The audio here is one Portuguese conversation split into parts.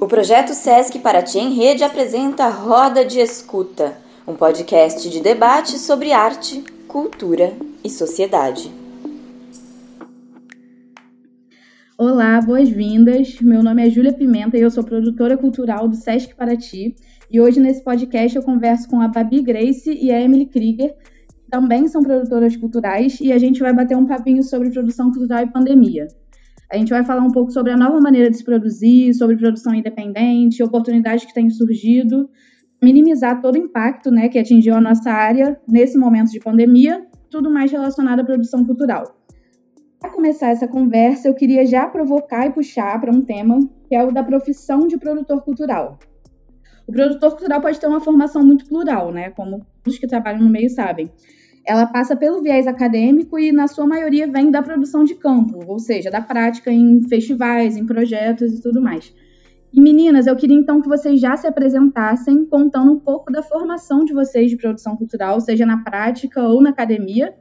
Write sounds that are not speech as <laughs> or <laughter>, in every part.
O projeto SESC Paraty em Rede apresenta Roda de Escuta, um podcast de debate sobre arte, cultura e sociedade. Olá, boas-vindas. Meu nome é Júlia Pimenta e eu sou produtora cultural do SESC Paraty. E hoje nesse podcast eu converso com a Babi Grace e a Emily Krieger, que também são produtoras culturais, e a gente vai bater um papinho sobre produção cultural e pandemia. A gente vai falar um pouco sobre a nova maneira de se produzir, sobre produção independente, oportunidades que têm surgido, minimizar todo o impacto né, que atingiu a nossa área nesse momento de pandemia, tudo mais relacionado à produção cultural. Para começar essa conversa, eu queria já provocar e puxar para um tema que é o da profissão de produtor cultural. O produtor cultural pode ter uma formação muito plural, né? Como todos que trabalham no meio sabem ela passa pelo viés acadêmico e, na sua maioria, vem da produção de campo, ou seja, da prática em festivais, em projetos e tudo mais. E meninas, eu queria então que vocês já se apresentassem contando um pouco da formação de vocês de produção cultural, seja na prática ou na academia,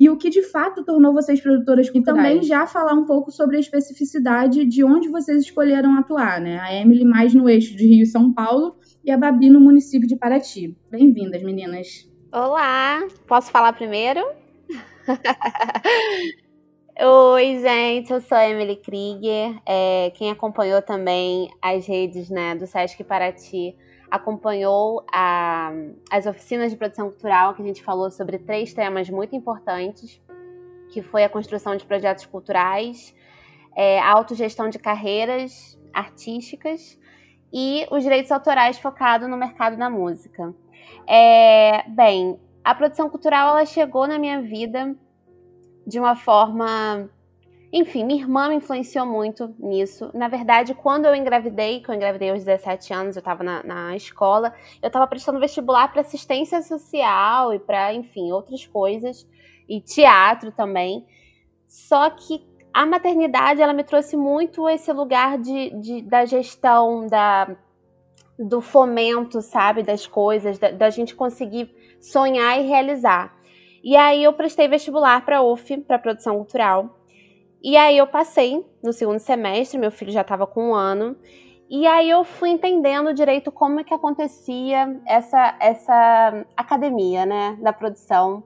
e o que de fato tornou vocês produtoras culturais. E também já falar um pouco sobre a especificidade de onde vocês escolheram atuar, né? A Emily mais no eixo de Rio e São Paulo e a Babi no município de Paraty. Bem-vindas, meninas. Olá, posso falar primeiro? <laughs> Oi, gente, eu sou a Emily Krieger. É, quem acompanhou também as redes né, do Sesc Paraty acompanhou a, as oficinas de produção cultural, que a gente falou sobre três temas muito importantes, que foi a construção de projetos culturais, é, a autogestão de carreiras artísticas e os direitos autorais focados no mercado da música. É, bem, a produção cultural ela chegou na minha vida de uma forma. Enfim, minha irmã me influenciou muito nisso. Na verdade, quando eu engravidei, que eu engravidei aos 17 anos, eu estava na, na, escola, eu estava prestando vestibular para assistência social e para, enfim, outras coisas, e teatro também. Só que a maternidade, ela me trouxe muito esse lugar de, de da gestão, da do fomento, sabe, das coisas, da, da, gente conseguir sonhar e realizar. E aí eu prestei vestibular para UF, para produção cultural. E aí eu passei no segundo semestre, meu filho já estava com um ano. E aí eu fui entendendo direito como é que acontecia essa, essa academia, né, da produção.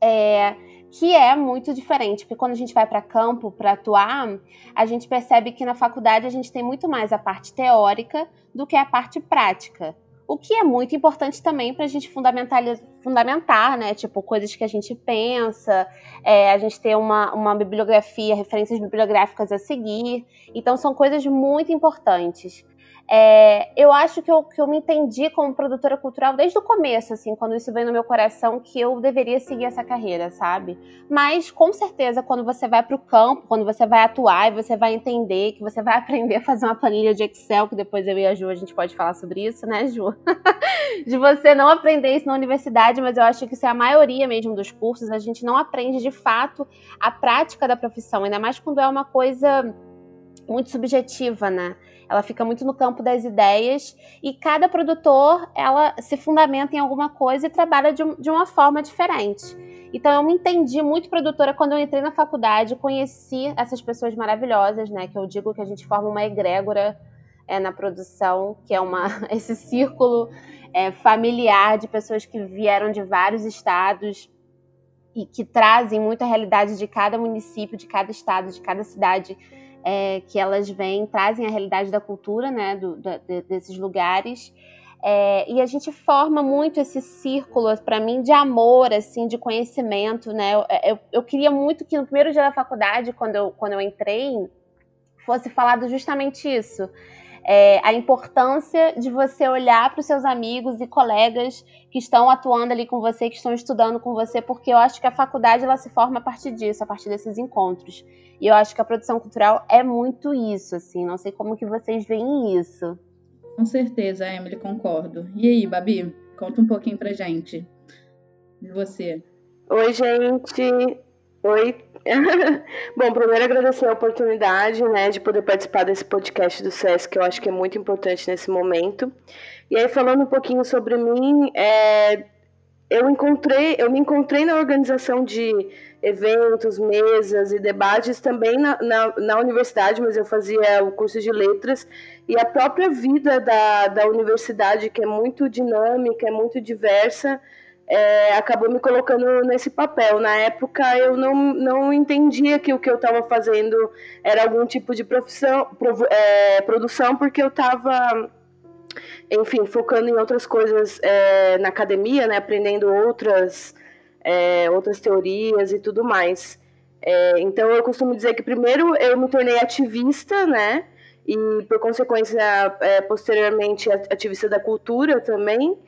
É, que é muito diferente, porque quando a gente vai para campo para atuar, a gente percebe que na faculdade a gente tem muito mais a parte teórica do que a parte prática. O que é muito importante também para a gente fundamentar, né? Tipo, coisas que a gente pensa, é, a gente ter uma, uma bibliografia, referências bibliográficas a seguir. Então, são coisas muito importantes. É, eu acho que eu, que eu me entendi como produtora cultural desde o começo, assim, quando isso veio no meu coração, que eu deveria seguir essa carreira, sabe? Mas, com certeza, quando você vai para o campo, quando você vai atuar e você vai entender, que você vai <laughs> aprender a fazer uma planilha de Excel, que depois eu e a Ju, a gente pode falar sobre isso, né, Ju? <laughs> de você não aprender isso na universidade, mas eu acho que isso é a maioria mesmo dos cursos, a gente não aprende de fato a prática da profissão, ainda mais quando é uma coisa muito subjetiva, né? ela fica muito no campo das ideias e cada produtor ela se fundamenta em alguma coisa e trabalha de, de uma forma diferente. Então eu me entendi muito produtora quando eu entrei na faculdade, conheci essas pessoas maravilhosas, né? Que eu digo que a gente forma uma egrégora é, na produção, que é uma, <laughs> esse círculo é, familiar de pessoas que vieram de vários estados e que trazem muita realidade de cada município, de cada estado, de cada cidade é, que elas vêm, trazem a realidade da cultura, né, do, desses lugares. É, e a gente forma muito esse círculo, para mim, de amor, assim, de conhecimento, né? Eu, eu, eu, queria muito que no primeiro dia da faculdade, quando eu, quando eu entrei, fosse falado justamente isso é, a importância de você olhar para os seus amigos e colegas que estão atuando ali com você, que estão estudando com você, porque eu acho que a faculdade ela se forma a partir disso, a partir desses encontros. E eu acho que a produção cultural é muito isso, assim. Não sei como que vocês veem isso. Com certeza, Emily, concordo. E aí, Babi, conta um pouquinho pra gente de você. Oi, gente. Oi. <laughs> Bom, primeiro agradecer a oportunidade, né, de poder participar desse podcast do SESC, que eu acho que é muito importante nesse momento. E aí, falando um pouquinho sobre mim, é, eu encontrei, eu me encontrei na organização de, eventos, mesas e debates também na, na, na, universidade, mas eu fazia o curso de letras e a própria vida da, da universidade, que é muito dinâmica, é muito diversa, é, acabou me colocando nesse papel. Na época eu não, não entendia que o que eu estava fazendo era algum tipo de profissão, é, produção, porque eu estava, enfim, focando em outras coisas é, na academia, né, aprendendo outras, é, outras teorias e tudo mais. É, então eu costumo dizer que primeiro eu me tornei ativista, né? E por consequência, é, posteriormente, ativista da cultura também.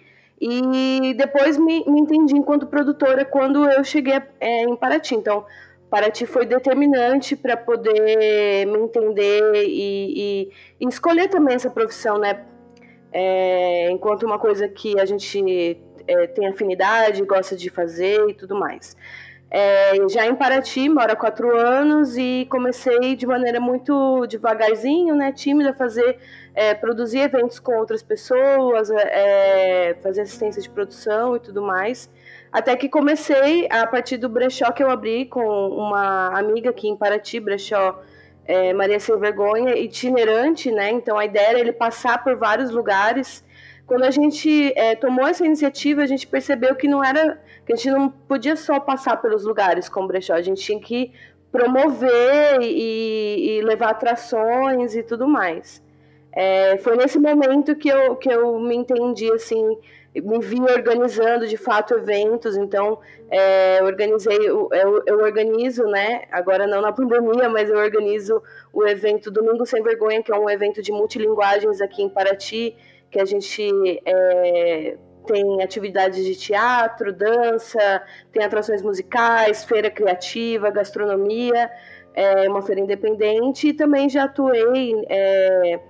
E depois me, me entendi enquanto produtora quando eu cheguei é, em Paraty. Então, Paraty foi determinante para poder me entender e, e, e, escolher também essa profissão, né? É, enquanto uma coisa que a gente é, tem afinidade, gosta de fazer e tudo mais. É, já em Paraty, moro há quatro anos e comecei de maneira muito devagarzinho, né, tímida, a fazer, é, produzir eventos com outras pessoas, é, fazer assistência de produção e tudo mais. Até que comecei a partir do brechó que eu abri com uma amiga aqui em Paraty, brechó é, Maria Sem Vergonha, itinerante, né? Então a ideia era ele passar por vários lugares. Quando a gente é, tomou essa iniciativa, a gente percebeu que não era que a gente não podia só passar pelos lugares com brechó, a gente tinha que promover e, e levar atrações e tudo mais. É, foi nesse momento que eu, que eu me entendi assim, me vi organizando de fato eventos, então é, organizei, eu, eu, organizo, né, agora não na pandemia, mas eu organizo o evento Domingo Sem Vergonha, que é um evento de multilinguagens aqui em Paraty, que a gente é, tem atividades de teatro, dança, tem atrações musicais, feira criativa, gastronomia, é uma feira independente e também já atuei é,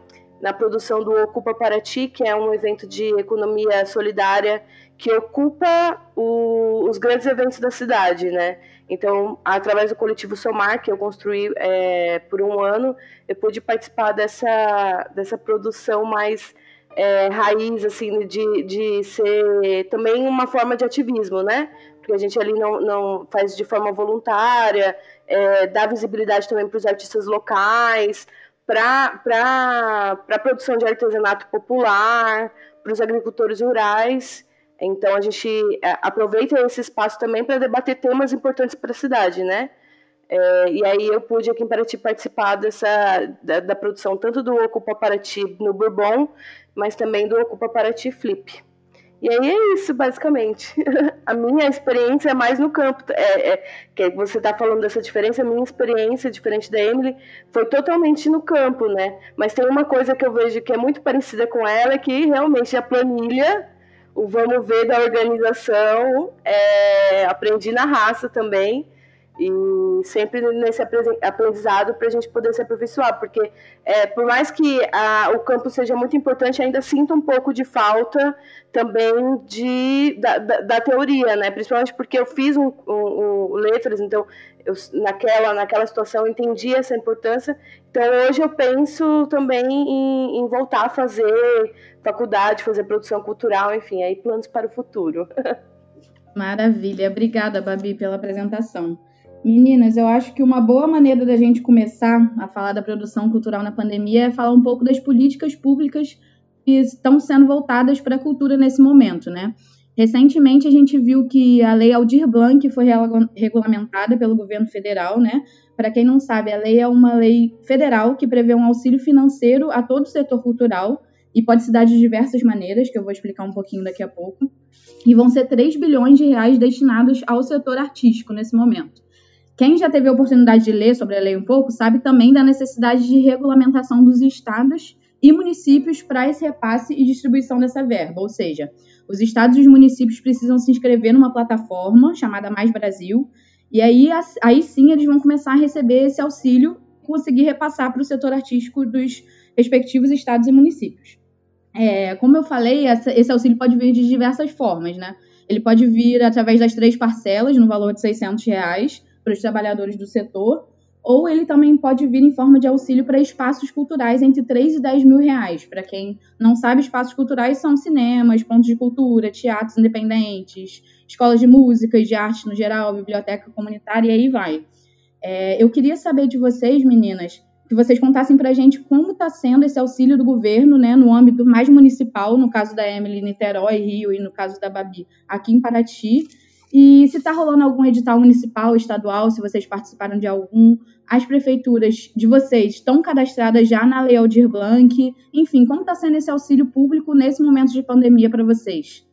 na produção do Ocupa Paraty, que é um evento de economia solidária que ocupa o, os grandes eventos da cidade, né? Então, através do coletivo Somar, que eu construí é, por um ano, eu pude participar dessa, dessa produção mais é, raiz, assim, de, de ser também uma forma de ativismo, né? Porque a gente ali não, não faz de forma voluntária, é, dá visibilidade também para os artistas locais, para a produção de artesanato popular, para os agricultores rurais. Então a gente é, aproveita esse espaço também para debater temas importantes para a cidade, né? É, e aí eu pude aqui em Paraty participar dessa, da, da, produção tanto do Ocupa Paraty no Bourbon, mas também do Ocupa Paraty Flip. E aí é isso, basicamente. <laughs> a minha experiência é mais no campo. É, é que você está falando dessa diferença, a minha experiência, diferente da Emily, foi totalmente no campo, né? Mas tem uma coisa que eu vejo que é muito parecida com ela, que realmente a planilha, o vamos ver da organização, é, aprendi na raça também e sempre nesse aprendizado para a gente poder se aperfeiçoar, porque é, por mais que a, o campo seja muito importante, ainda sinto um pouco de falta também de, da, da, da teoria, né? Principalmente porque eu fiz um, um, um letras, então eu, naquela, naquela situação eu entendi essa importância. Então hoje eu penso também em, em voltar a fazer faculdade, fazer produção cultural, enfim, aí planos para o futuro. <laughs> Maravilha, obrigada, Babi, pela apresentação. Meninas, eu acho que uma boa maneira da gente começar a falar da produção cultural na pandemia é falar um pouco das políticas públicas que estão sendo voltadas para a cultura nesse momento, né? Recentemente a gente viu que a Lei Aldir Blanc foi regulamentada pelo governo federal, né? Para quem não sabe, a lei é uma lei federal que prevê um auxílio financeiro a todo o setor cultural e pode se dar de diversas maneiras, que eu vou explicar um pouquinho daqui a pouco. E vão ser 3 bilhões de reais destinados ao setor artístico nesse momento. Quem já teve a oportunidade de ler sobre a lei um pouco sabe também da necessidade de regulamentação dos estados e municípios para esse repasse e distribuição dessa verba, ou seja, os estados e os municípios precisam se inscrever numa plataforma chamada Mais Brasil, e aí, aí sim eles vão começar a receber esse auxílio e conseguir repassar para o setor artístico dos respectivos estados e municípios. É, como eu falei, essa, esse auxílio pode vir de diversas formas, né? Ele pode vir através das três parcelas, no valor de 600 reais, para os trabalhadores do setor, ou ele também pode vir em forma de auxílio para espaços culturais entre 3 e 10 mil reais. Para quem não sabe, espaços culturais são cinemas, pontos de cultura, teatros independentes, escolas de música e de arte no geral, biblioteca comunitária e aí vai. É, eu queria saber de vocês, meninas, que vocês contassem para a gente como está sendo esse auxílio do governo, né, no âmbito mais municipal, no caso da Emily, Niterói, Rio, e no caso da Babi, aqui em Paraty, e se está rolando algum edital municipal, estadual, se vocês participaram de algum, as prefeituras de vocês estão cadastradas já na Lei Aldir Blanc, enfim, como está sendo esse auxílio público nesse momento de pandemia para vocês?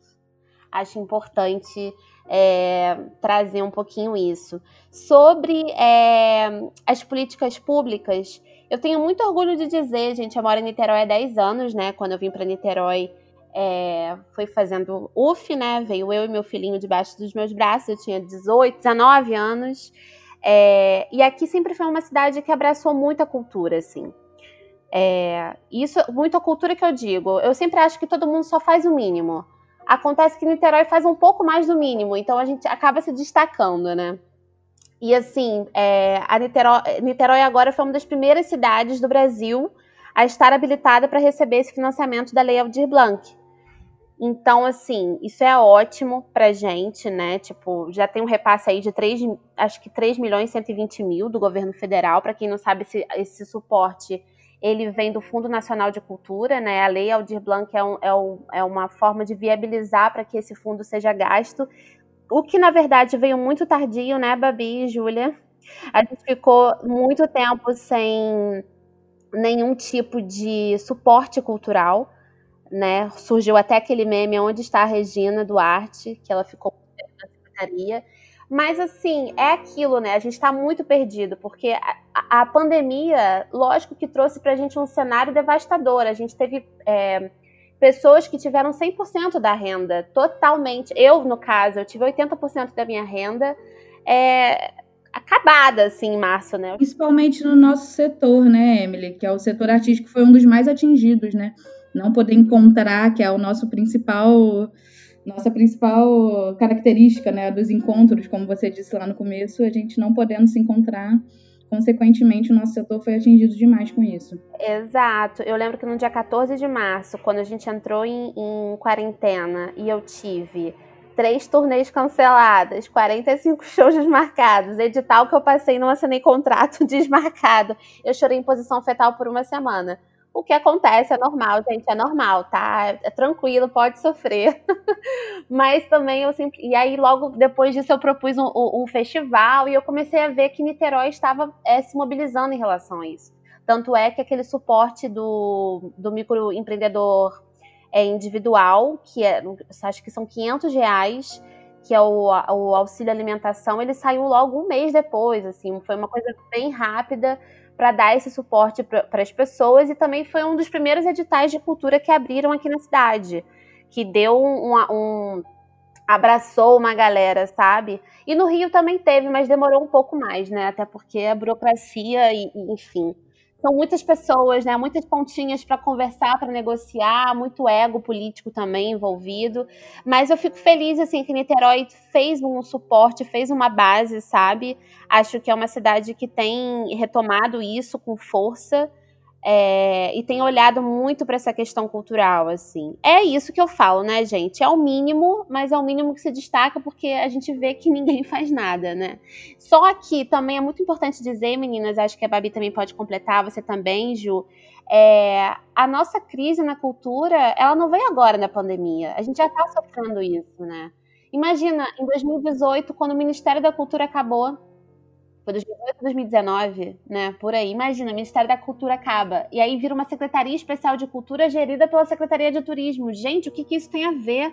Acho importante é, trazer um pouquinho isso. Sobre é, as políticas públicas, eu tenho muito orgulho de dizer, gente, eu moro em Niterói há 10 anos, né? Quando eu vim para Niterói, é, foi fazendo UF, né? Veio eu e meu filhinho debaixo dos meus braços, eu tinha 18, 19 anos. É, e aqui sempre foi uma cidade que abraçou muita cultura, assim. É, isso, muita cultura que eu digo. Eu sempre acho que todo mundo só faz o mínimo. Acontece que Niterói faz um pouco mais do mínimo, então a gente acaba se destacando, né? E assim, é, a Niterói, Niterói agora foi uma das primeiras cidades do Brasil a estar habilitada para receber esse financiamento da Lei Aldir Blanc. Então, assim, isso é ótimo pra gente, né? Tipo, já tem um repasse aí de 3, acho que 3 milhões e 120 mil do governo federal. Para quem não sabe, esse, esse suporte ele vem do Fundo Nacional de Cultura, né? A Lei Aldir Blanc é, um, é, um, é uma forma de viabilizar para que esse fundo seja gasto. O que, na verdade, veio muito tardio, né, Babi e Júlia? A gente ficou muito tempo sem nenhum tipo de suporte cultural, né? Surgiu até aquele meme onde está a Regina Duarte, que ela ficou na secretaria. Mas assim, é aquilo, né? A gente está muito perdido, porque a, a, pandemia, lógico que trouxe para a gente um cenário devastador. A gente teve é, pessoas que tiveram 100% da renda, totalmente. Eu, no caso, eu tive 80% da minha renda é, acabada, assim, em março, né? Principalmente no nosso setor, né, Emily? Que é o setor artístico, foi um dos mais atingidos, né? Não poder encontrar, que é o nosso principal nossa principal característica né, dos encontros, como você disse lá no começo, a gente não podendo se encontrar, consequentemente o nosso setor foi atingido demais com isso. Exato. Eu lembro que no dia 14 de março, quando a gente entrou em, em quarentena e eu tive três turnês canceladas, 45 <laughs> shows desmarcados, edital que eu passei não assinei contrato <laughs> desmarcado. Eu chorei em posição fetal por uma semana. O que acontece é normal, gente, é normal, tá? É tranquilo, pode sofrer. <laughs> Mas também eu sempre. E aí, logo depois disso, eu propus um, um festival e eu comecei a ver que Niterói estava é, se mobilizando em relação a isso. Tanto é que aquele suporte do, do microempreendedor é, individual, que é, acho que são 500 reais, que é o, o auxílio alimentação, ele saiu logo um mês depois, assim, foi uma coisa bem rápida para dar esse suporte para as pessoas e também foi um dos primeiros editais de cultura que abriram aqui na cidade, que deu um, um abraçou uma galera, sabe? E no Rio também teve, mas demorou um pouco mais, né? Até porque a burocracia e, e enfim são muitas pessoas, né? Muitas pontinhas para conversar, para negociar, muito ego político também envolvido. Mas eu fico feliz assim que Niterói fez um suporte, fez uma base, sabe? Acho que é uma cidade que tem retomado isso com força é, e tem olhado muito para essa questão cultural, assim. É isso que eu falo, né, gente? É o mínimo, mas é o mínimo que se destaca porque a gente vê que ninguém <laughs> faz nada, né? Só que também é muito importante dizer, meninas, acho que a Babi também pode completar, você também, Ju, é, a nossa crise na cultura, ela não veio agora na pandemia. A gente já está sofrendo isso, né? Imagina, em 2018, quando o Ministério da Cultura acabou, foi 2018, 2019, né? Por aí. Imagina, o Ministério da Cultura acaba. E aí vira uma Secretaria Especial de Cultura gerida pela Secretaria de Turismo. Gente, o que, que isso tem a ver?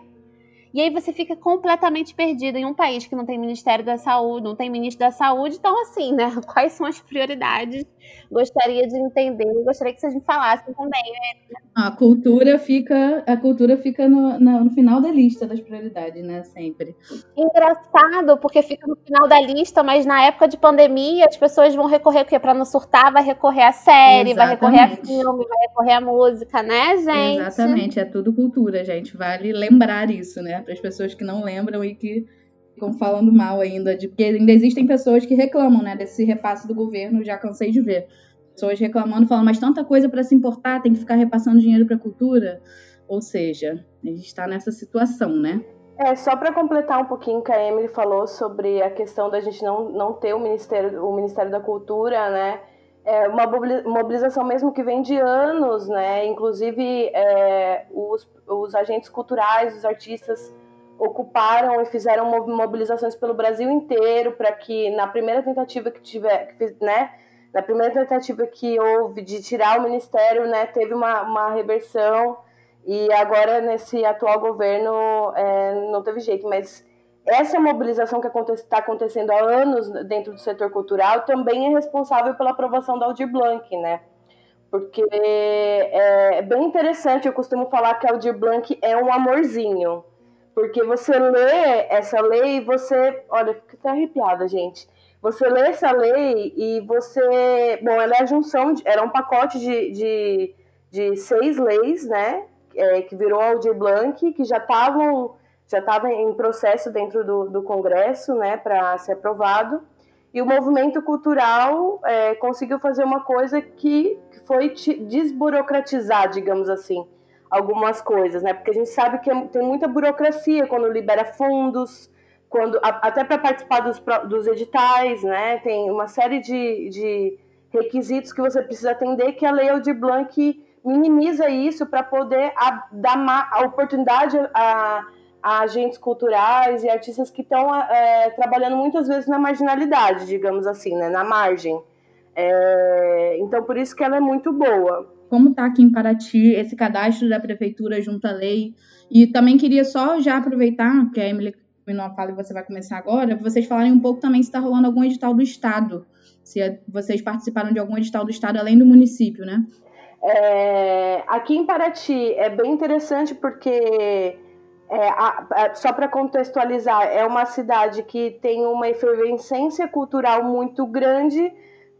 E aí você fica completamente perdido em um país que não tem Ministério da Saúde, não tem ministro da Saúde. Então, assim, né? <laughs> Quais são as prioridades? Gostaria de entender, gostaria que vocês me falassem também, né? A cultura fica, a cultura fica no, no, no final da lista das prioridades, né? Sempre. Engraçado, porque fica no final da lista, mas na época de pandemia as pessoas vão recorrer, porque para não surtar, vai recorrer a série, Exatamente. vai recorrer a filme, vai recorrer a música, né, gente? Exatamente, é tudo cultura, gente. Vale lembrar isso, né? Para as pessoas que não lembram e que ficam falando mal ainda, de que ainda existem pessoas que reclamam, né, desse repasse do governo, já cansei de ver. Pessoas reclamando, falando, mas tanta coisa para se importar, tem que ficar repassando dinheiro para a cultura. Ou seja, a gente está nessa situação, né? É, só para completar um pouquinho que a Emily falou sobre a questão da gente não, não ter o Ministério, o Ministério da Cultura, né? É uma mobilização mesmo que vem de anos, né? Inclusive, é, os, os agentes culturais, os artistas ocuparam e fizeram mobilizações pelo Brasil inteiro para que na primeira tentativa que tiver, né, na primeira tentativa que houve de tirar o ministério, né, teve uma, uma reversão e agora nesse atual governo é, não teve jeito, mas essa mobilização que está acontecendo há anos dentro do setor cultural também é responsável pela aprovação da Aldir Blanc, né? Porque é, é bem interessante, eu costumo falar que a Aldir Blanc é um amorzinho. Porque você lê essa lei e você. Olha, fica até arrepiada, gente. Você lê essa lei e você. Bom, ela é a junção, de, era um pacote de, de, de seis leis, né? É, que virou Aldir Blanc, que já estavam já estava em processo dentro do, do Congresso, né, para ser aprovado. E o movimento cultural é, conseguiu fazer uma coisa que foi desburocratizar, digamos assim algumas coisas, né? Porque a gente sabe que é, tem muita burocracia quando libera fundos, quando até para participar dos, dos editais, né? Tem uma série de, de requisitos que você precisa atender que a Lei Aldir Blanc minimiza isso para poder a, dar a oportunidade a, a, agentes culturais e artistas que estão é, trabalhando muitas vezes na marginalidade, digamos assim, né? Na margem. É, então, por isso que ela é muito boa como está aqui em Paraty esse cadastro da prefeitura junto à lei. E também queria só já aproveitar, que a Emily terminou a fala e você vai começar agora, vocês falarem um pouco também se está rolando algum edital do Estado, se vocês participaram de algum edital do Estado além do município, né? É, aqui em Paraty é bem interessante porque, é, a, a, só para contextualizar, é uma cidade que tem uma efervescência cultural muito grande,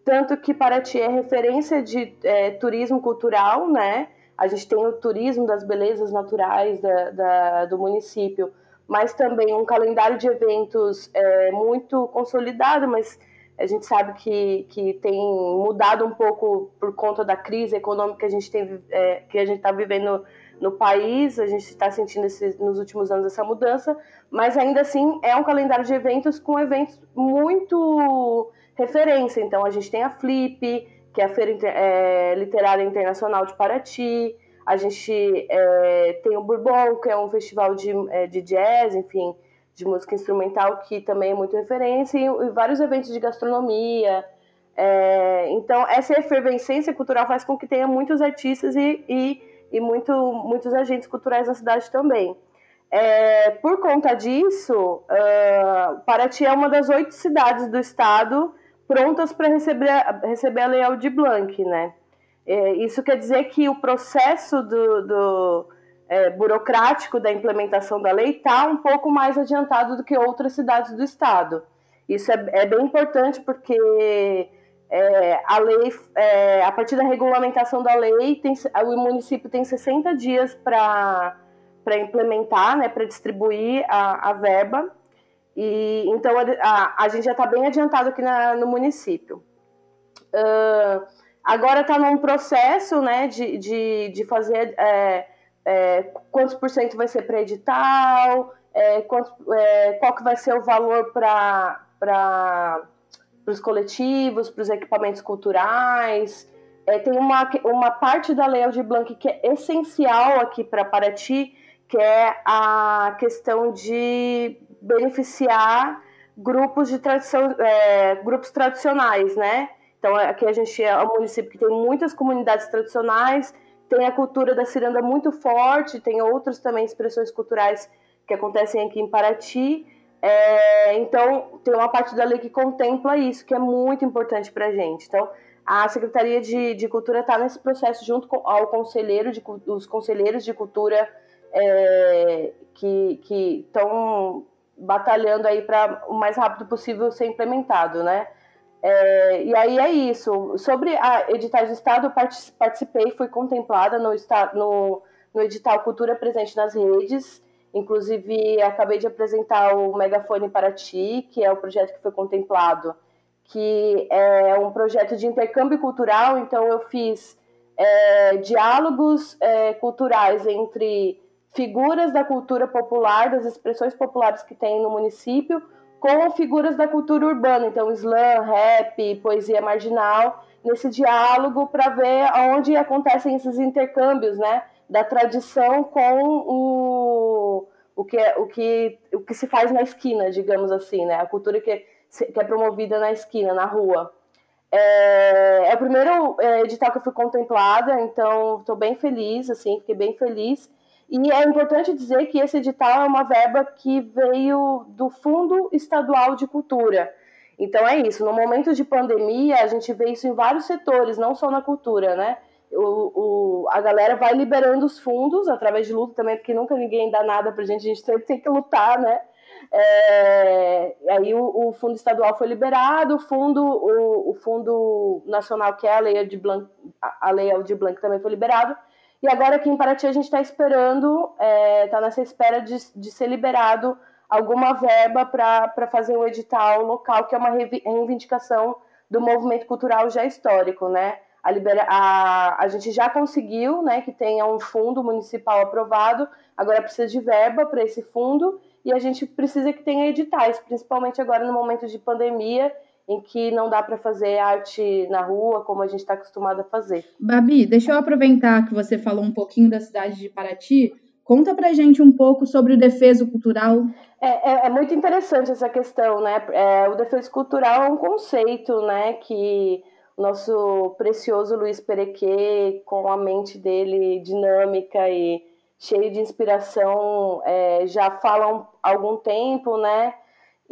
tanto que Paraty é referência de é, turismo cultural, né? A gente tem o turismo das belezas naturais da, da, do município, mas também um calendário de eventos é, muito consolidado, mas a gente sabe que, que tem mudado um pouco por conta da crise econômica que a gente tem é, que a gente está vivendo no país, a gente está sentindo esses, nos últimos anos essa mudança, mas ainda assim é um calendário de eventos com eventos muito referência. Então, a gente tem a Flip, que é a Feira é, Literária Internacional de Paraty, a gente é, tem o Bourbon, que é um festival de, é, de jazz, enfim, de música instrumental, que também é muito referência, e, e vários eventos de gastronomia. É, então, essa efervescência cultural faz com que tenha muitos artistas e, e, e muito, muitos agentes culturais na cidade também. É, por conta disso, uh, Paraty é uma das oito cidades do estado prontas para receber, receber a Lei Aldir Blanc, né? É, isso quer dizer que o processo do, do é, burocrático da implementação da lei está um pouco mais adiantado do que outras cidades do estado. Isso é, é bem importante porque é, a lei, é, a partir da regulamentação da lei, tem, o município tem 60 dias para implementar, né, para distribuir a, a verba. E, então a, a gente já está bem adiantado aqui na, no município. Uh, agora está num processo né, de, de, de fazer é, é, quantos por cento vai ser para edital, é, é, qual que vai ser o valor para os coletivos, para os equipamentos culturais. É, tem uma, uma parte da Lei Aldir Blanc que é essencial aqui para Paraty, que é a questão de beneficiar grupos de tradição, é, grupos tradicionais, né? Então aqui a gente é um município que tem muitas comunidades tradicionais, tem a cultura da ciranda muito forte, tem outras também expressões culturais que acontecem aqui em Paraty. É, então tem uma parte da lei que contempla isso, que é muito importante para a gente. Então a Secretaria de, de Cultura está nesse processo junto com ao conselheiro de, os conselheiros de cultura é, que estão batalhando aí para o mais rápido possível ser implementado, né? É, e aí é isso. Sobre a editais do Estado, participei, fui contemplada no, no, no edital Cultura Presente nas Redes, Inclusive, acabei de apresentar o Megafone Paraty, que é o projeto que foi contemplado, que é um projeto de intercâmbio cultural. Então, eu fiz é, diálogos é, culturais entre figuras da cultura popular, das expressões populares que tem no município, com figuras da cultura urbana, então slam, rap, poesia marginal, nesse diálogo para ver onde acontecem esses intercâmbios, né, da tradição com o, o, que, é, o, que, o que se faz na esquina, digamos assim, né, a cultura que, que é promovida na esquina, na rua. É, é o primeiro é, edital que eu fui contemplada, então estou bem feliz, assim, fiquei bem feliz. E é importante dizer que esse edital é uma verba que veio do Fundo Estadual de Cultura. Então é isso, no momento de pandemia, a gente vê isso em vários setores, não só na cultura, né? O, o, a galera vai liberando os fundos através de luta também, porque nunca ninguém dá nada pra gente, a gente sempre tem que lutar, né? É, aí o, o, fundo estadual foi liberado, o fundo, o, o, fundo nacional, que é a lei de Blanc, a lei de Blanc também foi liberado, e agora aqui em Paraty a gente está esperando, está é, tá nessa espera de, de ser liberado alguma verba para fazer o edital local, que é uma reivindicação do movimento cultural já histórico, né? A, libera a, a gente já conseguiu né, que tenha um fundo municipal aprovado, agora precisa de verba para esse fundo e a gente precisa que tenha editais, principalmente agora no momento de pandemia em que não dá para fazer arte na rua como a gente está acostumado a fazer. Babi, deixa eu aproveitar que você falou um pouquinho da cidade de Paraty. Conta pra gente um pouco sobre o defeso cultural. É, é, é muito interessante essa questão, né? É, o defeso cultural é um conceito, né, que o nosso precioso Luiz Perequê, com a mente dele dinâmica e cheio de inspiração, é, já fala há algum tempo, né?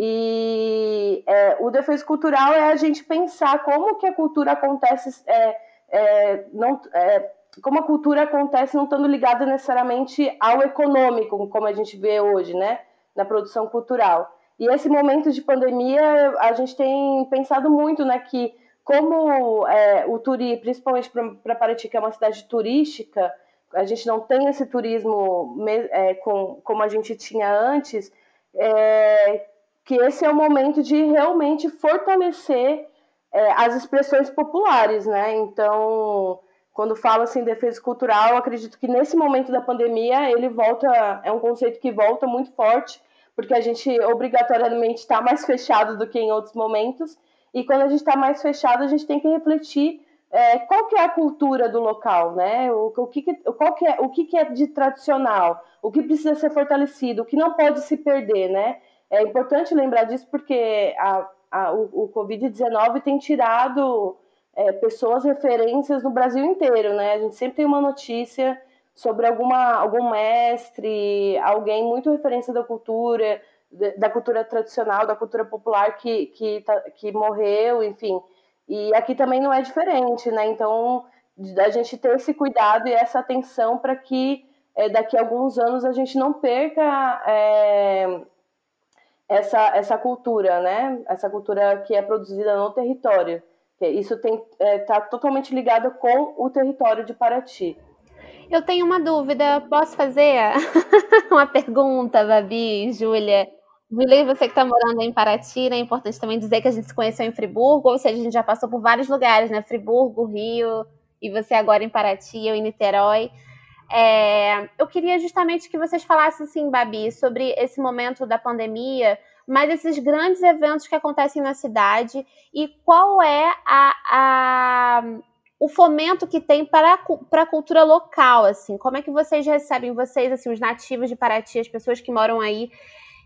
E é, o defesa cultural é a gente pensar como que a cultura acontece, é, é, não, é, como a cultura acontece não estando ligada necessariamente ao econômico, como a gente vê hoje, né, na produção cultural. E esse momento de pandemia, a gente tem pensado muito, né, que como é, o turismo, principalmente para Paraty, que é uma cidade turística, a gente não tem esse turismo é, com, como a gente tinha antes, é, que esse é o momento de realmente fortalecer é, as expressões populares, né? Então, quando fala assim defesa cultural, acredito que nesse momento da pandemia ele volta, é um conceito que volta muito forte, porque a gente obrigatoriamente está mais fechado do que em outros momentos, e quando a gente está mais fechado, a gente tem que refletir é, qual que é a cultura do local, né? O, o, que, que, qual que é, o que, que é de tradicional, o que precisa ser fortalecido, o que não pode se perder, né? É importante lembrar disso porque a, a, o, o Covid-19 tem tirado é, pessoas referências no Brasil inteiro, né? A gente sempre tem uma notícia sobre alguma, algum mestre, alguém muito referência da cultura, da cultura tradicional, da cultura popular que, que, tá, que morreu, enfim. E aqui também não é diferente, né? Então, a gente ter esse cuidado e essa atenção para que é, daqui a alguns anos a gente não perca é, essa, essa cultura, né? Essa cultura que é produzida no território. Isso está é, tá totalmente ligado com o território de Paraty. Eu tenho uma dúvida, posso fazer <laughs> uma pergunta, Babi, Júlia? Júlia, você que está morando em Paraty, né, é importante também dizer que a gente se conheceu em Friburgo, ou seja, a gente já passou por vários lugares, né? Friburgo, Rio, e você agora em Paraty, eu em Niterói. É, eu queria justamente que vocês falassem, assim, Babi, sobre esse momento da pandemia, mas esses grandes eventos que acontecem na cidade e qual é a, a o fomento que tem para, para a cultura local, assim, como é que vocês recebem, vocês, assim, os nativos de Paraty, as pessoas que moram aí,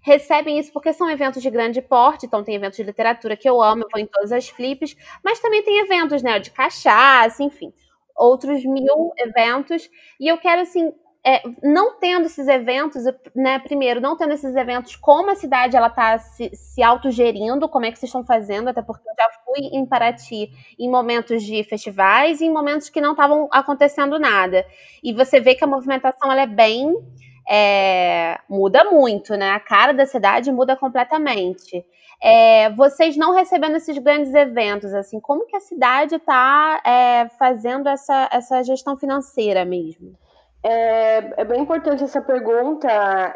recebem isso? Porque são eventos de grande porte, então tem eventos de literatura que eu amo, eu vou em todas as flips, mas também tem eventos, né, de cachaça, enfim outros mil eventos. E eu quero, assim, é, não tendo esses eventos, né, primeiro, não tendo esses eventos, como a cidade ela está se, se autogerindo, como é que vocês estão fazendo, até porque eu já fui em Paraty em momentos de festivais e em momentos que não estavam acontecendo nada. E você vê que a movimentação ela é bem. É, muda muito, né? A cara da cidade muda completamente é, vocês não recebendo esses grandes eventos, assim, como que a cidade está é, fazendo essa, essa gestão financeira mesmo? É, é bem importante essa pergunta,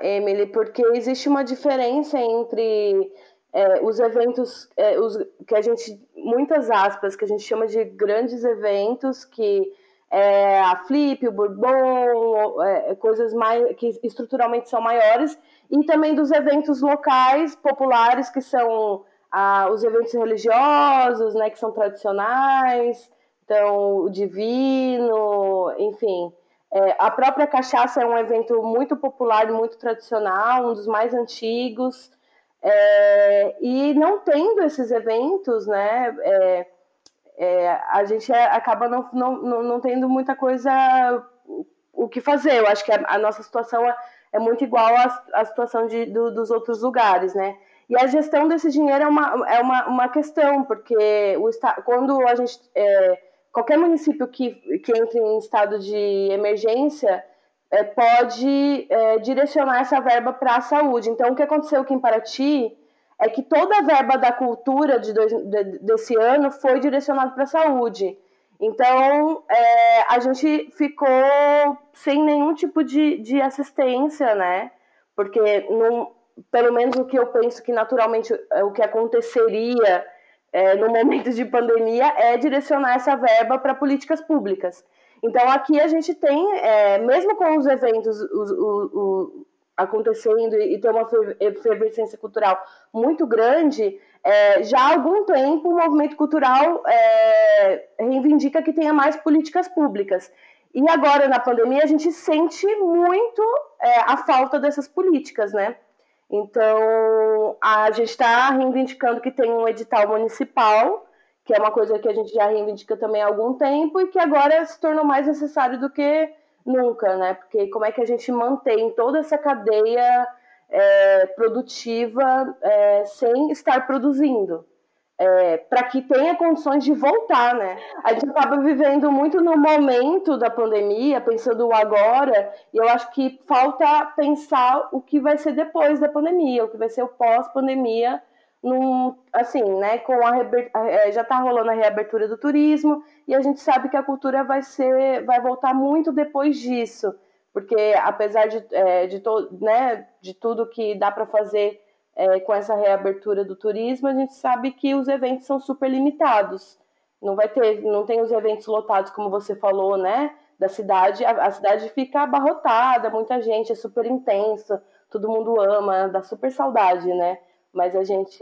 Emily, porque existe uma diferença entre é, os eventos, é, os, que a gente, muitas aspas, que a gente chama de grandes eventos, que é a Flip, o Bourbon, é, coisas mais, que estruturalmente são maiores, e também dos eventos locais, populares, que são ah, os eventos religiosos, né, que são tradicionais, então o divino, enfim. É, a própria cachaça é um evento muito popular muito tradicional, um dos mais antigos. É, e não tendo esses eventos, né, é, é, a gente é, acaba não, não, não tendo muita coisa o que fazer. Eu acho que a, a nossa situação é, é, muito igual à, à situação de, do, dos outros lugares, né? E a gestão desse dinheiro é uma, é uma, uma questão, porque o, quando a gente. É, qualquer município que, que entre em estado de emergência é, pode é, direcionar essa verba para a saúde. Então, o que aconteceu aqui em Paraty é que toda a verba da cultura de dois, de, desse ano foi direcionada para a saúde. Então, é, a gente ficou sem nenhum tipo de, de assistência, né? Porque, pelo menos o que eu penso que naturalmente é o que aconteceria é, no momento de pandemia é direcionar essa verba para políticas públicas. Então, aqui a gente tem, é, mesmo com os eventos os, os, os, acontecendo e ter uma efervescência cultural muito grande, é, já há algum tempo o movimento cultural é, reivindica que tenha mais políticas públicas. E agora, na pandemia, a gente sente muito é, a falta dessas políticas, né? Então, a gente está reivindicando que tem um edital municipal que é uma coisa que a gente já reivindica também há algum tempo e que agora se tornou mais necessário do que nunca, né? Porque como é que a gente mantém toda essa cadeia é, produtiva é, sem estar produzindo? É, para que tenha condições de voltar, né? A gente acaba vivendo muito no momento da pandemia, pensando o agora, e eu acho que falta pensar o que vai ser depois da pandemia, o que vai ser o pós-pandemia, num, assim, né, com a é, já está rolando a reabertura do turismo e a gente sabe que a cultura vai ser, vai voltar muito depois disso, porque apesar de, é, de, to, né, de tudo que dá para fazer é, com essa reabertura do turismo, a gente sabe que os eventos são super limitados. Não vai ter, não tem os eventos lotados como você falou, né, da cidade. A, a cidade fica abarrotada, muita gente, é super intensa, todo mundo ama, dá super saudade, né? Mas a gente,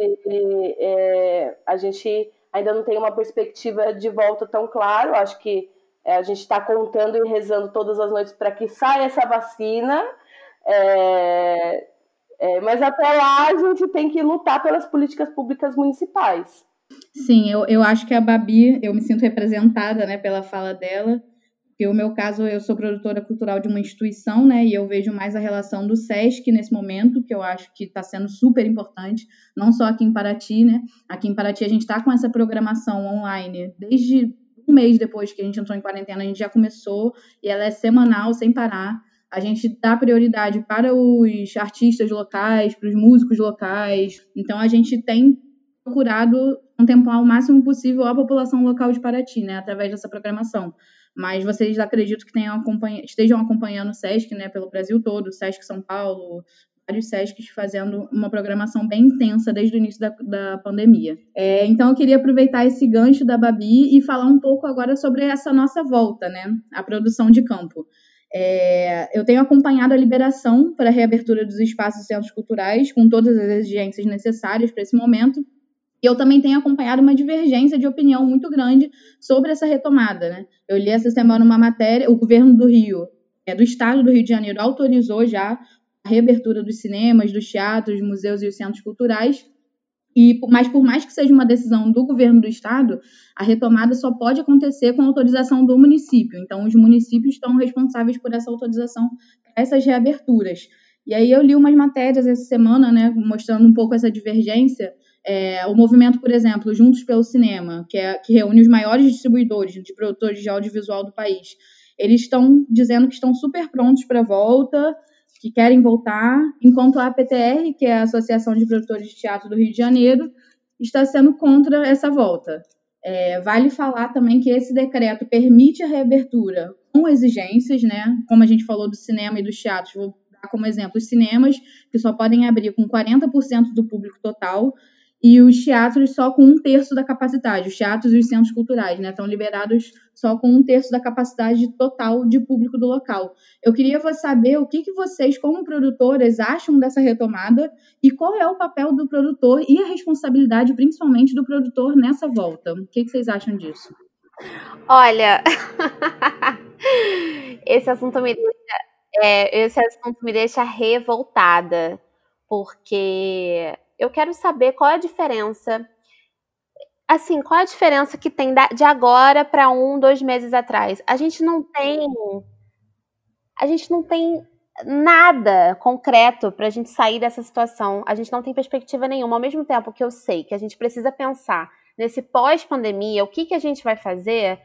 é, a gente ainda não tem uma perspectiva de volta tão claro. Acho que é, a gente está contando e rezando todas as noites para que saia essa vacina. É, é, mas até lá a gente tem que lutar pelas políticas públicas municipais. Sim, eu, eu acho que a Babi, eu me sinto representada né, pela fala dela. Porque o meu caso, eu sou produtora cultural de uma instituição, né? E eu vejo mais a relação do SESC nesse momento, que eu acho que está sendo super importante, não só aqui em Paraty, né? Aqui em Paraty a gente está com essa programação online desde um mês depois que a gente entrou em quarentena, a gente já começou e ela é semanal, sem parar. A gente dá prioridade para os artistas locais, para os músicos locais. Então a gente tem procurado contemplar o máximo possível a população local de Paraty, né, através dessa programação mas vocês acredito que tenham acompanha, estejam acompanhando o SESC, né, pelo Brasil todo, SESC São Paulo, vários SESCs fazendo uma programação bem intensa desde o início da, da pandemia. É, então, eu queria aproveitar esse gancho da Babi e falar um pouco agora sobre essa nossa volta, né, a produção de campo. É, eu tenho acompanhado a liberação para a reabertura dos espaços e centros culturais, com todas as exigências necessárias para esse momento, e eu também tenho acompanhado uma divergência de opinião muito grande sobre essa retomada. Né? Eu li essa semana uma matéria, o governo do Rio, é, do estado do Rio de Janeiro, autorizou já a reabertura dos cinemas, dos teatros, museus e os centros culturais. E, mas por mais que seja uma decisão do governo do estado, a retomada só pode acontecer com autorização do município. Então, os municípios estão responsáveis por essa autorização essas reaberturas. E aí eu li umas matérias essa semana, né, mostrando um pouco essa divergência é, o movimento, por exemplo, Juntos pelo Cinema, que, é, que reúne os maiores distribuidores de produtores de audiovisual do país, eles estão dizendo que estão super prontos para a volta, que querem voltar, enquanto a APTR, que é a Associação de Produtores de Teatro do Rio de Janeiro, está sendo contra essa volta. É, vale falar também que esse decreto permite a reabertura com exigências, né? Como a gente falou do cinema e dos teatros, vou dar como exemplo os cinemas, que só podem abrir com 40% do público total, e os teatros só com um terço da capacidade. Os teatros e os centros culturais, né? Estão liberados só com um terço da capacidade total de público do local. Eu queria saber o que, que vocês, como produtoras, acham dessa retomada e qual é o papel do produtor e a responsabilidade, principalmente, do produtor nessa volta. O que, que vocês acham disso? Olha, <laughs> esse assunto me deixa, é, esse assunto me deixa revoltada, porque eu quero saber qual é a diferença. Assim, qual é a diferença que tem de agora para um, dois meses atrás? A gente não tem. A gente não tem nada concreto para a gente sair dessa situação. A gente não tem perspectiva nenhuma. Ao mesmo tempo que eu sei que a gente precisa pensar nesse pós-pandemia, o que, que a gente vai fazer.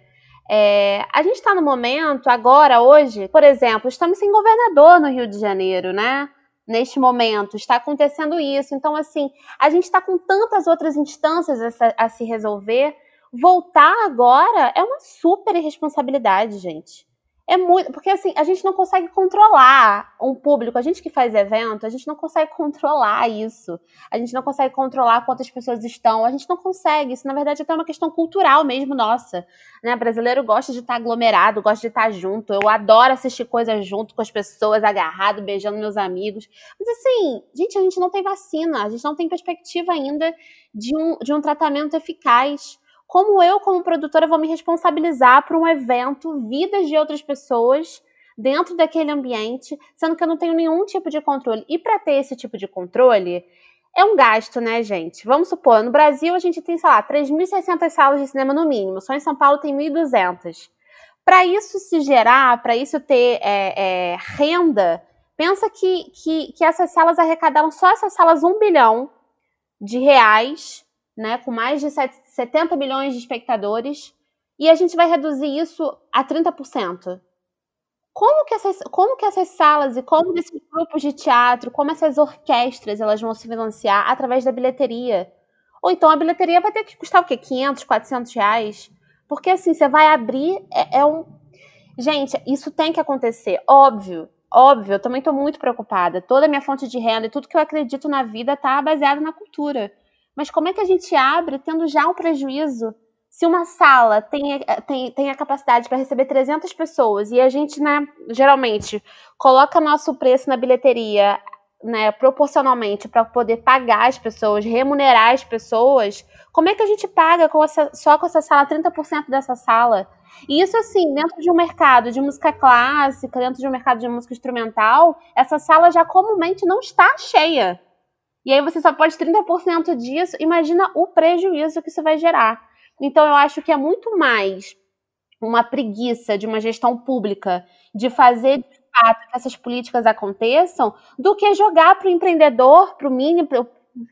É, a gente está no momento, agora, hoje, por exemplo, estamos sem governador no Rio de Janeiro, né? Neste momento, está acontecendo isso. Então, assim, a gente está com tantas outras instâncias a, a, se resolver. Voltar agora é uma super irresponsabilidade, gente. É muito. Porque assim, a gente não consegue controlar um público. A gente que faz evento, a gente não consegue controlar isso. A gente não consegue controlar quantas pessoas estão. A gente não consegue. Isso, na verdade, é até uma questão cultural mesmo nossa. Né? O brasileiro gosta de estar aglomerado, gosta de estar junto. Eu adoro assistir coisas junto com as pessoas, agarrado, beijando meus amigos. Mas assim, gente, a gente não tem vacina, a gente não tem perspectiva ainda de um, de um tratamento eficaz como eu, como produtora, vou me responsabilizar por um evento, vidas de outras pessoas dentro daquele ambiente, sendo que eu não tenho nenhum tipo de controle. E para ter esse tipo de controle, é um gasto, né, gente? Vamos supor, no Brasil a gente tem, sei lá, 3.600 salas de cinema no mínimo, só em São Paulo tem 1.200. Para isso se gerar, para isso ter é, é, renda, pensa que, que, que essas salas arrecadaram só essas salas um bilhão de reais, né, com mais de 70 milhões de espectadores, e a gente vai reduzir isso a 30%. Como que, essas, como que essas salas e como esses grupos de teatro, como essas orquestras, elas vão se financiar através da bilheteria? Ou então a bilheteria vai ter que custar o quê? 500, 400 reais? Porque assim, você vai abrir, é, é um... Gente, isso tem que acontecer, óbvio. Óbvio, eu também estou muito preocupada. Toda a minha fonte de renda e tudo que eu acredito na vida está baseado na cultura. Mas como é que a gente abre tendo já um prejuízo? Se uma sala tem, tem, tem a capacidade para receber 300 pessoas e a gente, né, geralmente, coloca nosso preço na bilheteria né, proporcionalmente para poder pagar as pessoas, remunerar as pessoas, como é que a gente paga com essa, só com essa sala 30% dessa sala? E isso, assim, dentro de um mercado de música clássica, dentro de um mercado de música instrumental, essa sala já comumente não está cheia. E aí você só pode 30% disso, imagina o prejuízo que isso vai gerar. Então eu acho que é muito mais uma preguiça de uma gestão pública de fazer de fato que essas políticas aconteçam, do que jogar para o empreendedor, para o mini, para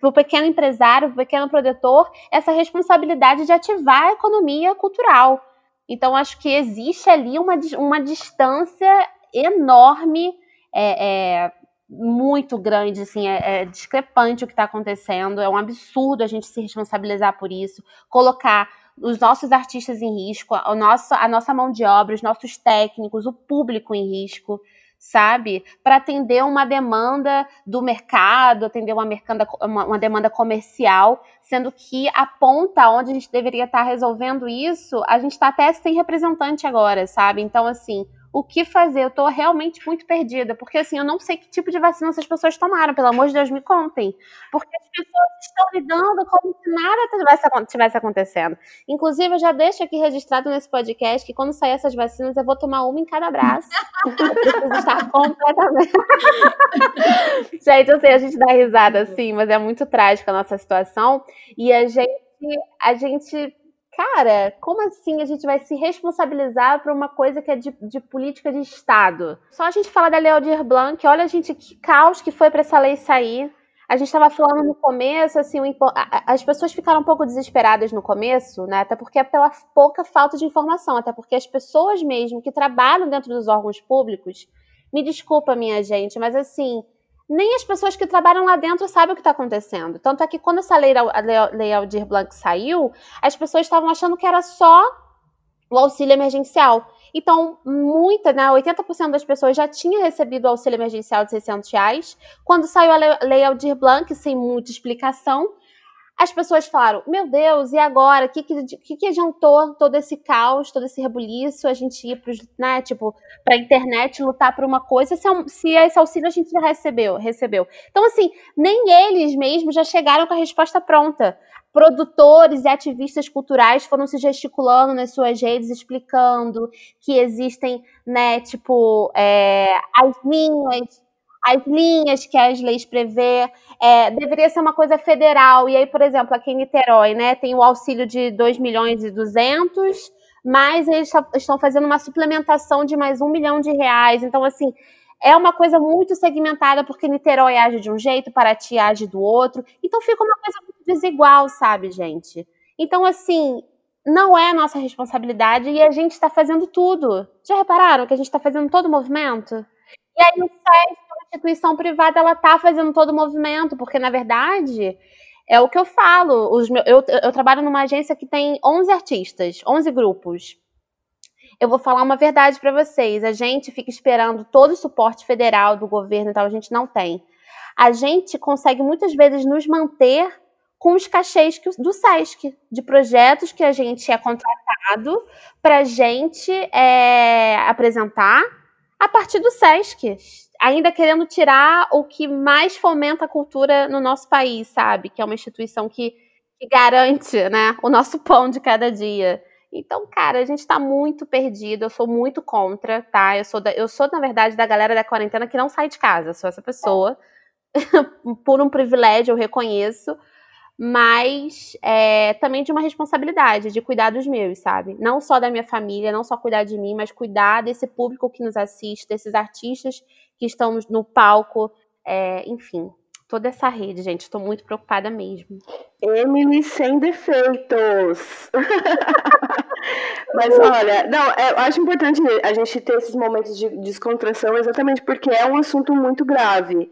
o pequeno empresário, para o pequeno produtor, essa responsabilidade de ativar a economia cultural. Então, acho que existe ali uma, uma distância enorme é, é, muito grande, assim, é, é discrepante o que está acontecendo, é um absurdo a gente se responsabilizar por isso, colocar os nossos artistas em risco, a nossa, a nossa mão de obra, os nossos técnicos, o público em risco, sabe? Para atender uma demanda do mercado, atender uma, mercanda, uma, uma, demanda comercial, sendo que a ponta onde a gente deveria estar tá resolvendo isso, a gente está até sem representante agora, sabe? Então, assim, o que fazer. Eu tô realmente muito perdida, porque assim, eu não sei que tipo de vacina essas pessoas tomaram, pelo amor de Deus, me contem. Porque as pessoas estão lidando como se nada tivesse acontecendo. Inclusive, eu já deixo aqui registrado nesse podcast que quando sair essas vacinas, eu vou tomar uma em cada braço. <laughs> eu preciso estar completamente. <laughs> gente, eu sei, a gente dá risada assim, mas é muito trágica a nossa situação. E a gente, a gente cara, como assim a gente vai se responsabilizar por uma coisa que é de, de política de Estado? Só a gente falar da Lei Aldir Blanc, olha, gente, que caos que foi para essa lei sair. A gente estava falando no começo, assim, as pessoas ficaram um pouco desesperadas no começo, né? Até porque é pela pouca falta de informação, até porque as pessoas mesmo que trabalham dentro dos órgãos públicos, me desculpa, minha gente, mas assim, nem as pessoas que trabalham lá dentro sabem o que está acontecendo. Tanto é que quando essa lei, a lei Aldir Blanc saiu, as pessoas estavam achando que era só o auxílio emergencial. Então, muita, né, 80% das pessoas já tinha recebido o auxílio emergencial de 600 reais. Quando saiu a Lei Aldir Blanc, sem muita explicação, as pessoas falaram: Meu Deus, e agora? O que, que, que adiantou todo esse caos, todo esse rebuliço, a gente ir para né, tipo, a internet lutar por uma coisa se, é se esse auxílio a gente já recebeu, recebeu? Então, assim, nem eles mesmos já chegaram com a resposta pronta. Produtores e ativistas culturais foram se gesticulando nas suas redes, explicando que existem, né, tipo, é, as linhas as linhas que as leis prevê, é, deveria ser uma coisa federal. E aí, por exemplo, aqui em Niterói, né, tem o auxílio de 2 milhões e 200, mas eles estão fazendo uma suplementação de mais um milhão de reais. Então, assim, é uma coisa muito segmentada, porque Niterói age de um jeito, Paraty age do outro. Então, fica uma coisa muito desigual, sabe, gente? Então, assim, não é nossa responsabilidade e a gente está fazendo tudo. Já repararam que a gente está fazendo todo o movimento? E aí o SESC instituição privada ela tá fazendo todo o movimento, porque na verdade é o que eu falo. Os meus, eu, eu trabalho numa agência que tem 11 artistas, 11 grupos. Eu vou falar uma verdade para vocês. A gente fica esperando todo o suporte federal do governo, então a gente não tem. A gente consegue muitas vezes nos manter com os cachês do SESC, de projetos que a gente é contratado para a gente é, apresentar a partir do SESC ainda querendo tirar o que mais fomenta a cultura no nosso país, sabe? Que é uma instituição que, que garante, né, o nosso <laughs> pão de cada dia. Então, cara, a gente tá muito perdido. Eu sou muito contra, tá? Eu sou, da, eu sou, na verdade, da galera da quarentena que não sai de casa. Sou essa pessoa. <laughs> Por um privilégio, eu reconheço mas é, também de uma responsabilidade de cuidar dos meus, sabe? Não só da minha família, não só cuidar de mim, mas cuidar desse público que nos assiste, desses artistas que estão no palco, é, enfim, toda essa rede, gente. Estou muito preocupada mesmo. Emily sem defeitos. <laughs> Mas olha, não, é, eu acho importante a gente ter esses momentos de descontração exatamente porque é um assunto muito grave.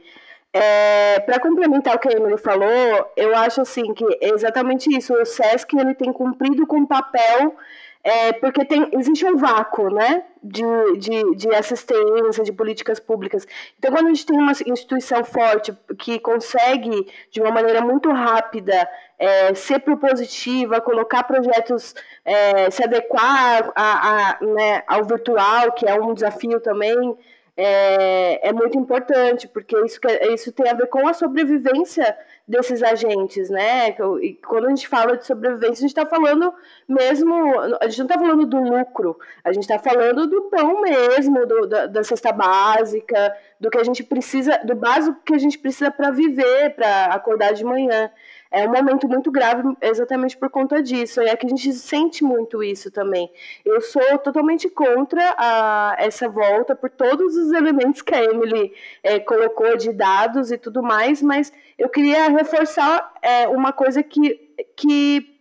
É, para complementar o que a Emily falou, eu acho assim que é exatamente isso. O SESC ele tem cumprido com o papel é, porque tem, existe um vácuo né, de, de, de, assistência, de políticas públicas. Então, quando a gente tem uma instituição forte que consegue, de uma maneira muito rápida, é, ser propositiva, colocar projetos, é, se adequar a, a, né, ao virtual, que é um desafio também, é, é muito importante, porque isso, isso tem a ver com a sobrevivência desses agentes, né? E quando a gente fala de sobrevivência, a gente está falando mesmo, a gente não está falando do lucro, a gente está falando do pão mesmo, do, da, da, cesta básica, do que a gente precisa, do básico que a gente precisa para viver, para acordar de manhã é um momento muito grave exatamente por conta disso. E é que a gente sente muito isso também. Eu sou totalmente contra a, essa volta por todos os elementos que a Emily é, colocou de dados e tudo mais, mas eu queria reforçar é, uma coisa que, que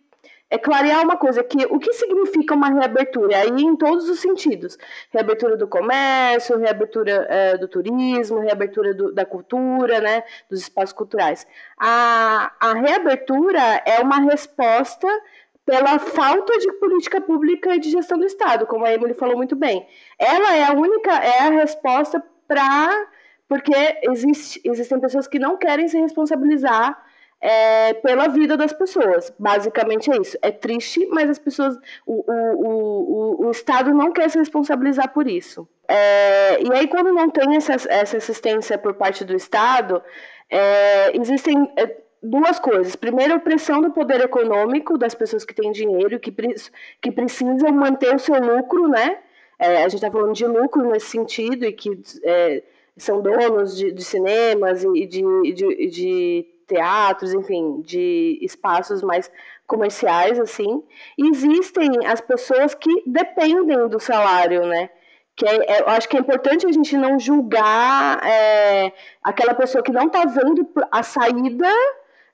é clarear uma coisa, que o que significa uma reabertura? Aí em todos os sentidos. Reabertura do comércio, reabertura é, do turismo, reabertura do, da cultura, né, dos espaços culturais. A, a reabertura é uma resposta pela falta de política pública e de gestão do Estado, como a Emily falou muito bem. Ela é a única, é a resposta para... Porque existe, existem pessoas que não querem se responsabilizar é, pela vida das pessoas. Basicamente é isso. É triste, mas as pessoas, o, o, o, o Estado não quer se responsabilizar por isso. É, e aí, quando não tem essa, essa assistência por parte do Estado, é, existem é, duas coisas. Primeiro, a pressão do poder econômico das pessoas que têm dinheiro, que, que precisam manter o seu lucro, né? É, a gente está falando de lucro nesse sentido e que é, são donos de, de cinemas e de, de, de teatros, enfim, de espaços mais comerciais, assim. Existem as pessoas que dependem do salário, né? Que é, é, eu acho que é importante a gente não julgar é, aquela pessoa que não está vendo a saída,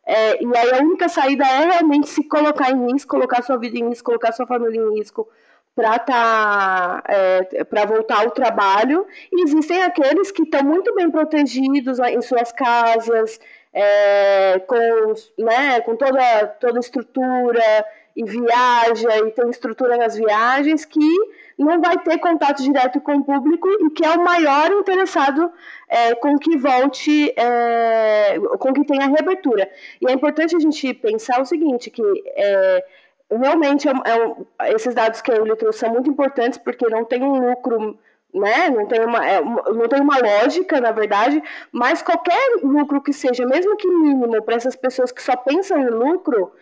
é, e aí a única saída é realmente se colocar em risco, colocar sua vida em risco, colocar sua família em risco para tá, é, para voltar ao trabalho, e existem aqueles que estão muito bem protegidos em suas casas, é, com, né, com toda, toda estrutura, e viaja, e tem estrutura nas viagens, que não vai ter contato direto com o público e que é o maior interessado é, com que volte, é, com que tenha reabertura. E é importante a gente pensar o seguinte, que é, realmente é, é esses dados que ele trouxe são muito importantes porque não tem um lucro né? Não tem uma, é, não tem uma lógica, na verdade, mas qualquer lucro que seja, mesmo que mínimo, para essas pessoas que só pensam em lucro,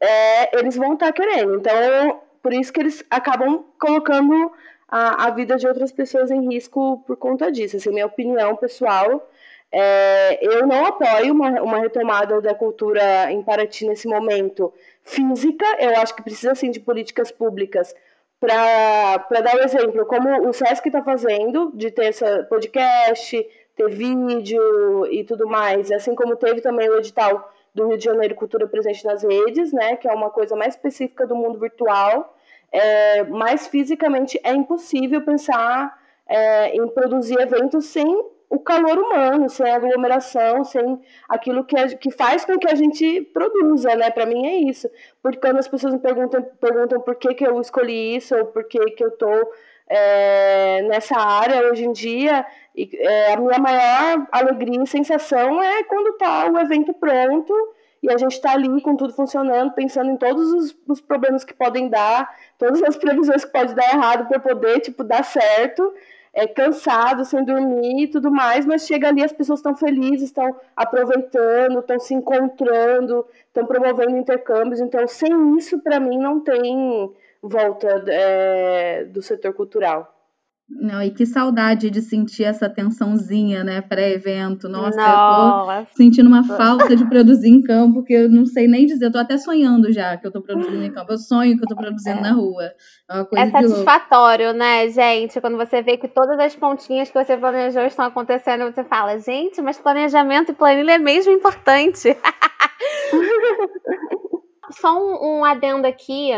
é, eles vão estar tá querendo. Então, por isso que eles acabam colocando a, a vida de outras pessoas em risco por conta disso. Assim, minha opinião pessoal, é, eu não apoio uma, uma retomada da cultura em Paraty nesse momento física. Eu acho que precisa sim de políticas públicas para dar o um exemplo, como o SESC está fazendo, de ter esse podcast, ter vídeo e tudo mais, assim como teve também o edital do Rio de Janeiro Cultura Presente nas Redes, né, que é uma coisa mais específica do mundo virtual, é, mas fisicamente é impossível pensar é, em produzir eventos sem o calor humano, sem a aglomeração, sem aquilo que, é, que faz com que a gente produza, né? Para mim é isso. Porque quando as pessoas me perguntam, perguntam por que, que eu escolhi isso, ou por que, que eu tô é, nessa área hoje em dia, e, é, a minha maior alegria e sensação é quando tá o evento pronto e a gente está ali com tudo funcionando, pensando em todos os, os, problemas que podem dar, todas as previsões que podem dar errado para poder, tipo, dar certo é, cansado, sem dormir e tudo mais, mas chega ali, as pessoas estão felizes, estão aproveitando, estão se encontrando, estão promovendo intercâmbios. Então, sem isso, para mim, não tem volta é, do setor cultural. Não, e que saudade de sentir essa tensãozinha, né, pré-evento. Nossa, Nossa, eu tô sentindo uma falta de produzir em campo, que eu não sei nem dizer. Eu tô até sonhando já que eu tô produzindo em campo. Eu sonho que eu tô produzindo é. na rua. É, é satisfatório, né, gente? Quando você vê que todas as pontinhas que você planejou estão acontecendo, você fala, gente, mas planejamento e planilha é mesmo importante. <laughs> Só um, um adendo aqui,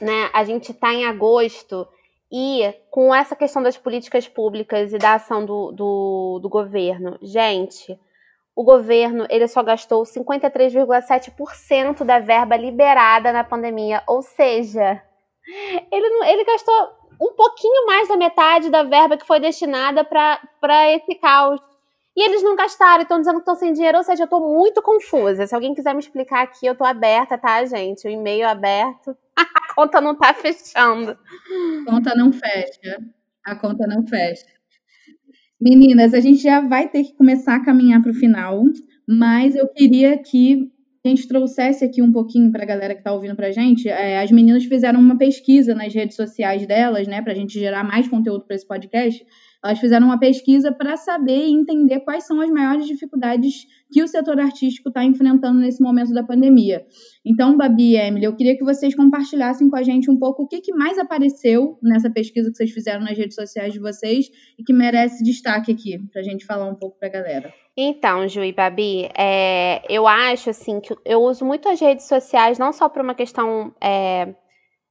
né? A gente tá em agosto e com essa questão das políticas públicas e da ação do, do, do governo, gente, o governo ele só gastou 53,7% da verba liberada na pandemia, ou seja, ele, ele gastou um pouquinho mais da metade da verba que foi destinada para esse caos. E eles não gastaram, estão dizendo que estão sem dinheiro, ou seja, eu estou muito confusa. Se alguém quiser me explicar aqui, eu estou aberta, tá, gente? O e-mail aberto. <laughs> a conta não tá fechando. A conta não fecha. A conta não fecha. Meninas, a gente já vai ter que começar a caminhar para o final, mas eu queria que a gente trouxesse aqui um pouquinho para a galera que está ouvindo para a gente. É, as meninas fizeram uma pesquisa nas redes sociais delas, né, para a gente gerar mais conteúdo para esse podcast. Elas fizeram uma pesquisa para saber e entender quais são as maiores dificuldades que o setor artístico está enfrentando nesse momento da pandemia. Então, Babi e Emily, eu queria que vocês compartilhassem com a gente um pouco o que, que mais apareceu nessa pesquisa que vocês fizeram nas redes sociais de vocês e que merece destaque aqui, para a gente falar um pouco para a galera. Então, Ju e Babi, é, eu acho assim que eu uso muito as redes sociais não só por uma questão é,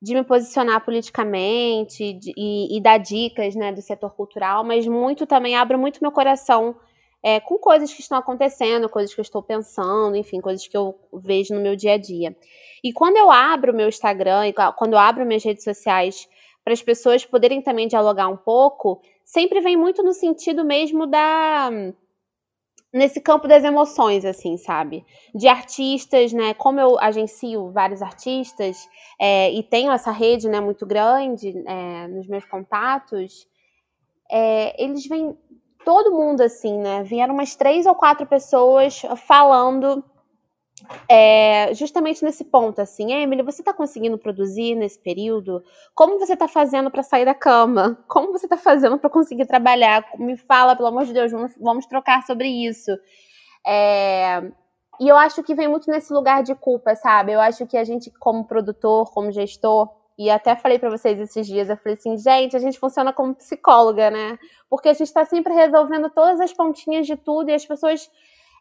de me posicionar politicamente de, e, e, dar dicas né, do setor cultural, mas muito também abro muito meu coração é, com coisas que estão acontecendo, coisas que eu estou pensando, enfim, coisas que eu vejo no meu dia a dia. E quando eu abro meu Instagram, e quando eu abro minhas redes sociais para as pessoas poderem também dialogar um pouco, sempre vem muito no sentido mesmo da nesse campo das emoções, assim, sabe? De artistas, né? Como eu agencio vários artistas é, e tenho essa rede, né, muito grande é, nos meus contatos, é, eles vêm todo mundo assim, né? Vieram umas três ou quatro pessoas falando é, justamente nesse ponto, assim, Emily, você está conseguindo produzir nesse período? Como você está fazendo para sair da cama? Como você está fazendo para conseguir trabalhar? Me fala, pelo amor de Deus, vamos, vamos trocar sobre isso. É, e eu acho que vem muito nesse lugar de culpa, sabe? Eu acho que a gente, como produtor, como gestor, e até falei para vocês esses dias, eu falei assim, gente, a gente funciona como psicóloga, né? Porque a gente está sempre resolvendo todas as pontinhas de tudo e as pessoas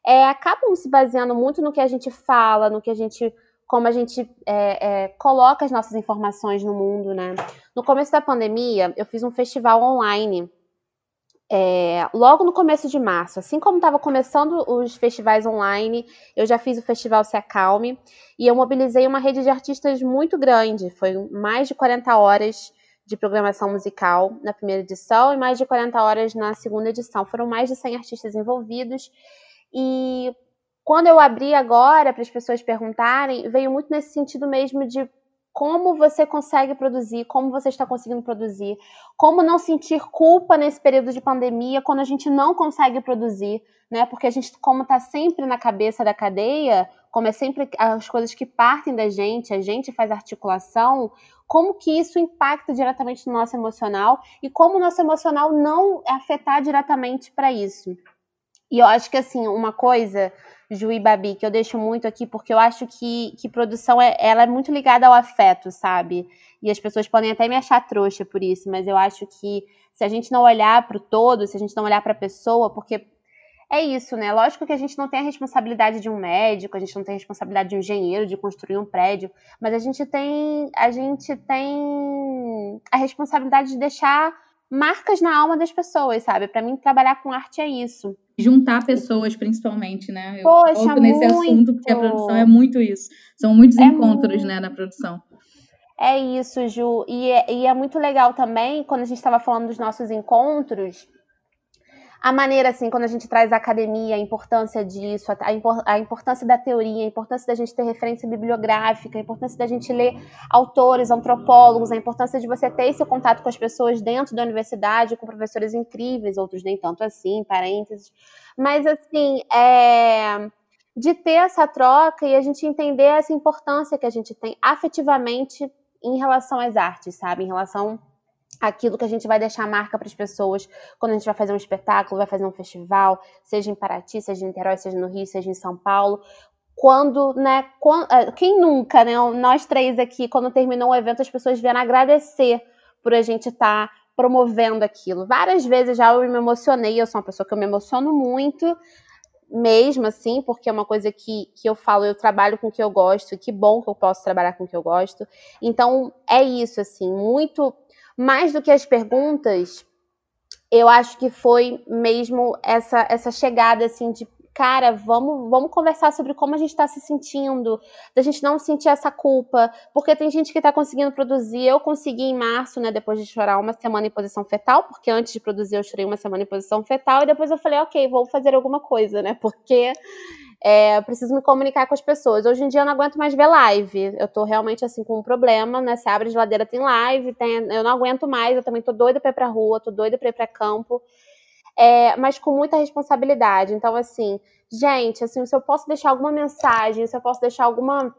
é, acabam se baseando muito no que a gente fala, no que a gente como a gente é, é, coloca as nossas informações no mundo, né? No começo da pandemia, eu fiz um festival online. É, logo no começo de março, assim como estava começando os festivais online, eu já fiz o festival Se Acalme e eu mobilizei uma rede de artistas muito grande. Foi mais de 40 horas de programação musical na primeira edição e mais de 40 horas na segunda edição. Foram mais de 100 artistas envolvidos. E quando eu abri agora para as pessoas perguntarem, veio muito nesse sentido mesmo de como você consegue produzir, como você está conseguindo produzir, como não sentir culpa nesse período de pandemia quando a gente não consegue produzir, né? Porque a gente, como está sempre na cabeça da cadeia, como é sempre as coisas que partem da gente, a gente faz articulação, como que isso impacta diretamente no nosso emocional e como o nosso emocional não afetar diretamente para isso. E eu acho que assim, uma coisa Ju e Babi, que eu deixo muito aqui, porque eu acho que, que produção é, ela é muito ligada ao afeto, sabe? E as pessoas podem até me achar trouxa por isso, mas eu acho que se a gente não olhar para o todo, se a gente não olhar para a pessoa, porque é isso, né? Lógico que a gente não tem a responsabilidade de um médico, a gente não tem a responsabilidade de um engenheiro de construir um prédio, mas a gente tem a gente tem a responsabilidade de deixar marcas na alma das pessoas, sabe? Para mim trabalhar com arte é isso juntar pessoas, principalmente, né? Eu Poxa, nesse muito. assunto, porque a produção é muito isso. São muitos é encontros, muito. né, na produção. É isso, Ju. E é, e é muito legal também, quando a gente estava falando dos nossos encontros, a maneira, assim, quando a gente traz a academia, a importância disso, a, a, importância da teoria, a importância da gente ter referência bibliográfica, a importância da gente ler autores, antropólogos, a importância de você ter esse contato com as pessoas dentro da universidade, com professores incríveis, outros nem tanto assim, parênteses. Mas, assim, é de ter essa troca e a gente entender essa importância que a gente tem afetivamente em relação às artes, sabe? Em relação aquilo que a gente vai deixar marca para as pessoas quando a gente vai fazer um espetáculo, vai fazer um festival, seja em Paraty, seja em Niterói, seja no Rio, seja em São Paulo. Quando, né, é, quem nunca, né, nós três aqui, quando terminou o evento, as pessoas vieram agradecer por a gente estar tá promovendo aquilo. Várias vezes já eu me emocionei, eu sou uma pessoa que eu me emociono muito, mesmo assim, porque é uma coisa que, que eu falo, eu trabalho com o que eu gosto, e que bom que eu posso trabalhar com o que eu gosto. Então, é isso, assim, muito mais do que as perguntas, eu acho que foi mesmo essa, essa chegada assim de cara, vamos, vamos conversar sobre como a gente está se sentindo, da gente não sentir essa culpa, porque tem gente que está conseguindo produzir. Eu consegui em março, né, depois de chorar uma semana em posição fetal, porque antes de produzir eu chorei uma semana em posição fetal, e depois eu falei, ok, vou fazer alguma coisa, né, porque é, preciso me comunicar com as pessoas. Hoje em dia eu não aguento mais ver live. Eu tô realmente assim com um problema, né? Você abre a geladeira, tem live, tem... eu não aguento mais, eu também tô doida pra ir pra rua, tô doida pra ir pra campo. É, mas com muita responsabilidade. Então, assim, gente, assim, se eu posso deixar alguma mensagem, se eu posso deixar alguma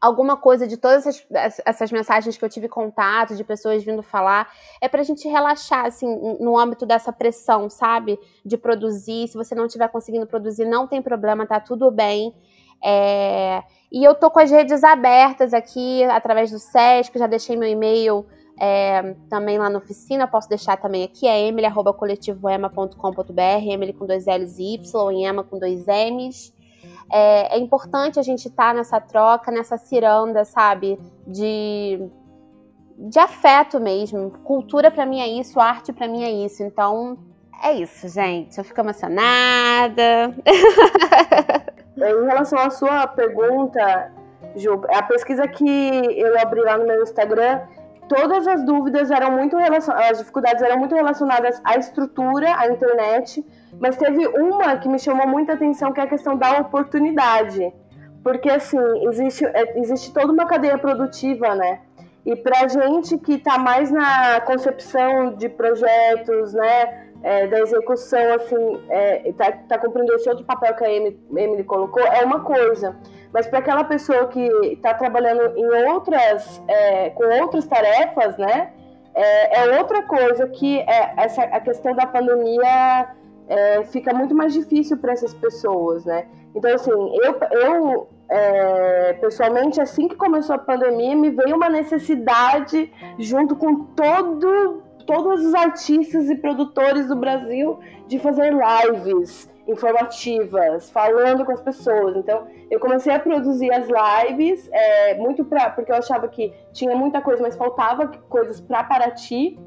alguma coisa de todas essas, essas, mensagens que eu tive contato, de pessoas vindo falar, é pra gente relaxar, assim, no âmbito dessa pressão, sabe? De produzir. Se você não estiver conseguindo produzir, não tem problema, tá tudo bem. É... E eu tô com as redes abertas aqui, através do SESC, já deixei meu e-mail é, também lá na oficina, posso deixar também aqui, é emily.coletivoema.com.br, emily com dois L's e Y, e ema com dois M's é, é importante a gente estar tá nessa troca, nessa ciranda, sabe? De, de afeto mesmo. Cultura para mim é isso, arte para mim é isso. Então, é isso, gente. Eu fico emocionada. em relação à sua pergunta, Ju, a pesquisa que eu abri lá no meu Instagram, todas as dúvidas eram muito relacionadas, as dificuldades eram muito relacionadas à estrutura, à internet, mas teve uma que me chamou muita atenção, que é a questão da oportunidade. Porque, assim, existe, é, existe toda uma cadeia produtiva, né? E para gente que está mais na concepção de projetos, né, é, da execução, assim, está é, tá cumprindo esse outro papel que a Emily colocou, é uma coisa. Mas para aquela pessoa que está trabalhando em outras, é, com outras tarefas, né, é, é, outra coisa que é, essa, a questão da pandemia é, fica muito mais difícil para essas pessoas, né? Então, assim, eu, eu é, pessoalmente, assim que começou a pandemia, me veio uma necessidade, junto com todo todos os artistas e produtores do Brasil de fazer lives informativas, falando com as pessoas. Então, eu comecei a produzir as lives, é, muito pra, porque eu achava que tinha muita coisa, mas faltava coisas para Paraty,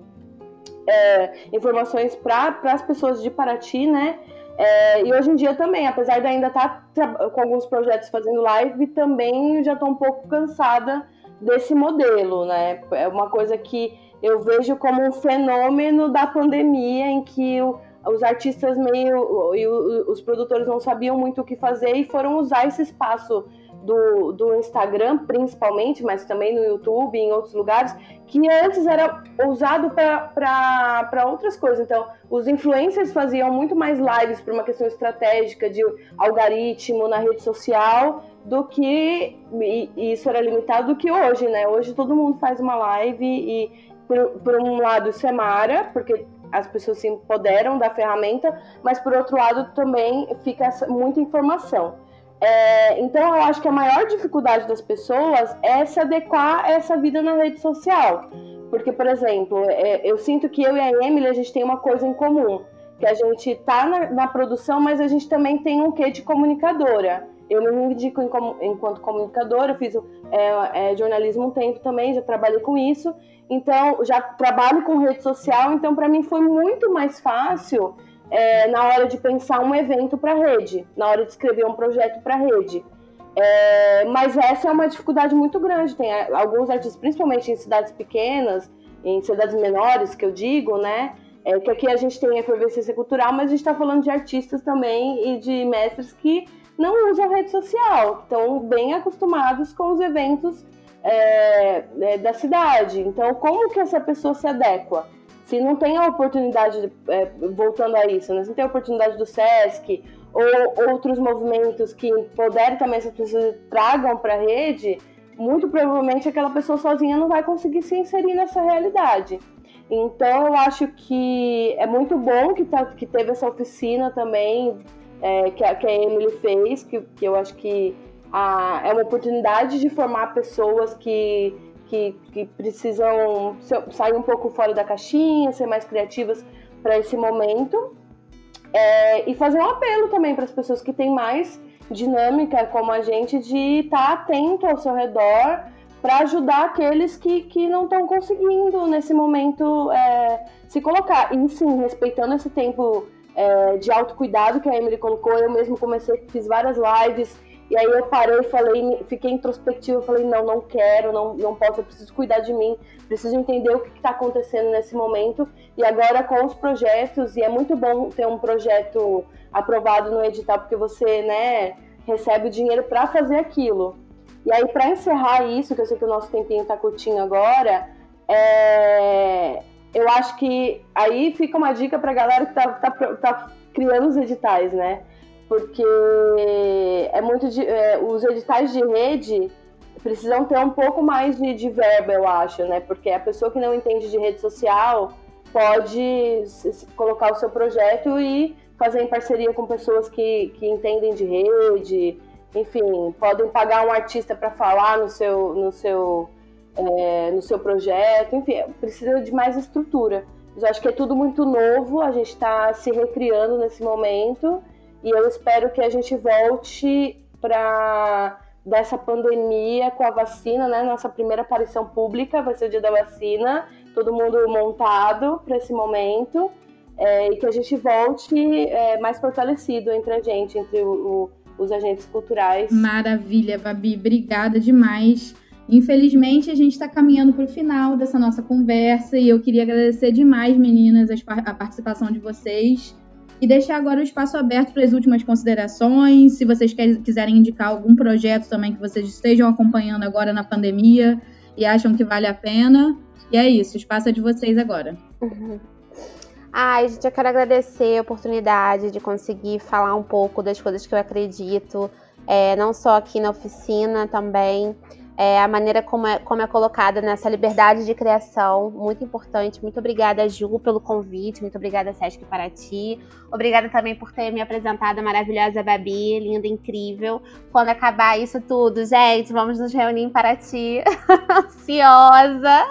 é, informações para as pessoas de Paraty, né? É, e hoje em dia também, apesar de ainda estar tá com alguns projetos fazendo live, também já estou um pouco cansada desse modelo, né? É uma coisa que eu vejo como um fenômeno da pandemia em que o, os artistas meio e os produtores não sabiam muito o que fazer e foram usar esse espaço do, do Instagram, principalmente, mas também no YouTube e em outros lugares, que antes era usado para outras coisas. Então, os influencers faziam muito mais lives por uma questão estratégica de algoritmo na rede social do que e isso era limitado do que hoje, né? Hoje todo mundo faz uma live e por, por um lado isso é mara, porque as pessoas se empoderam da ferramenta, mas por outro lado também fica muita informação. É, então eu acho que a maior dificuldade das pessoas é se adequar a essa vida na rede social. Porque, por exemplo, é, eu sinto que eu e a Emily a gente tem uma coisa em comum, que a gente tá na, na produção, mas a gente também tem um quê de comunicadora. Eu me indico enquanto comunicadora, eu fiz é, é, jornalismo um tempo também, já trabalhei com isso, então já trabalho com rede social, então para mim foi muito mais fácil é, na hora de pensar um evento para rede, na hora de escrever um projeto para rede. É, mas essa é uma dificuldade muito grande. Tem é, alguns artistas, principalmente em cidades pequenas, em cidades menores, que eu digo, né? É, que aqui a gente tem efervescência cultural, mas a gente está falando de artistas também e de mestres que não usam rede social, estão bem acostumados com os eventos é, é, da cidade. Então, como que essa pessoa se adequa? Se não tem a oportunidade, é, voltando a isso, né? se não tem a oportunidade do SESC ou outros movimentos que empoderem também essas pessoas tragam para a rede, muito provavelmente aquela pessoa sozinha não vai conseguir se inserir nessa realidade. Então eu acho que é muito bom que, tá, que teve essa oficina também é, que, a, que a Emily fez, que, que eu acho que a, é uma oportunidade de formar pessoas que, que, que precisam sair um pouco fora da caixinha, ser mais criativas para esse momento. É, e fazer um apelo também para as pessoas que têm mais dinâmica, como a gente, de estar tá atento ao seu redor para ajudar aqueles que, que não estão conseguindo nesse momento é, se colocar. E sim, respeitando esse tempo é, de autocuidado que a Emily colocou, eu mesmo comecei, fiz várias lives e aí eu parei falei, fiquei introspectiva, falei, não, não quero, não, não posso, eu preciso cuidar de mim, preciso entender o que está acontecendo nesse momento. E agora com os projetos, e é muito bom ter um projeto aprovado no edital, porque você, né, recebe o dinheiro para fazer aquilo. E aí, para encerrar isso, que eu sei que o nosso tempinho está curtinho agora, é... eu acho que aí fica uma dica para galera que está tá, tá criando os editais, né? porque é muito de, é, os editais de rede precisam ter um pouco mais de, de verba, eu acho, né? Porque a pessoa que não entende de rede social pode colocar o seu projeto e fazer em parceria com pessoas que, que entendem de rede, enfim, podem pagar um artista para falar no seu, no seu, é, no seu projeto, enfim, precisa de mais estrutura. Eu acho que é tudo muito novo, a gente está se recriando nesse momento e eu espero que a gente volte para dessa pandemia com a vacina, né? Nossa primeira aparição pública vai ser o dia da vacina, todo mundo montado para esse momento. É, e que a gente volte é, mais fortalecido entre a gente, entre o, o, os agentes culturais. Maravilha, Babi, obrigada demais. Infelizmente, a gente está caminhando para o final dessa nossa conversa e eu queria agradecer demais, meninas, a participação de vocês. E deixar agora o espaço aberto para as últimas considerações. Se vocês quiserem indicar algum projeto também que vocês estejam acompanhando agora na pandemia e acham que vale a pena. E é isso, o espaço é de vocês agora. Uhum. Ai, gente, eu quero agradecer a oportunidade de conseguir falar um pouco das coisas que eu acredito, é, não só aqui na oficina também é, a maneira como é, como é colocada nessa liberdade de criação, muito importante. Muito obrigada, Ju, pelo convite, muito obrigada, Sesc Paraty. Obrigada também por ter me apresentado a maravilhosa Babi, linda, incrível. Quando acabar isso tudo, gente, vamos nos reunir em Paraty. <laughs> Ansiosa!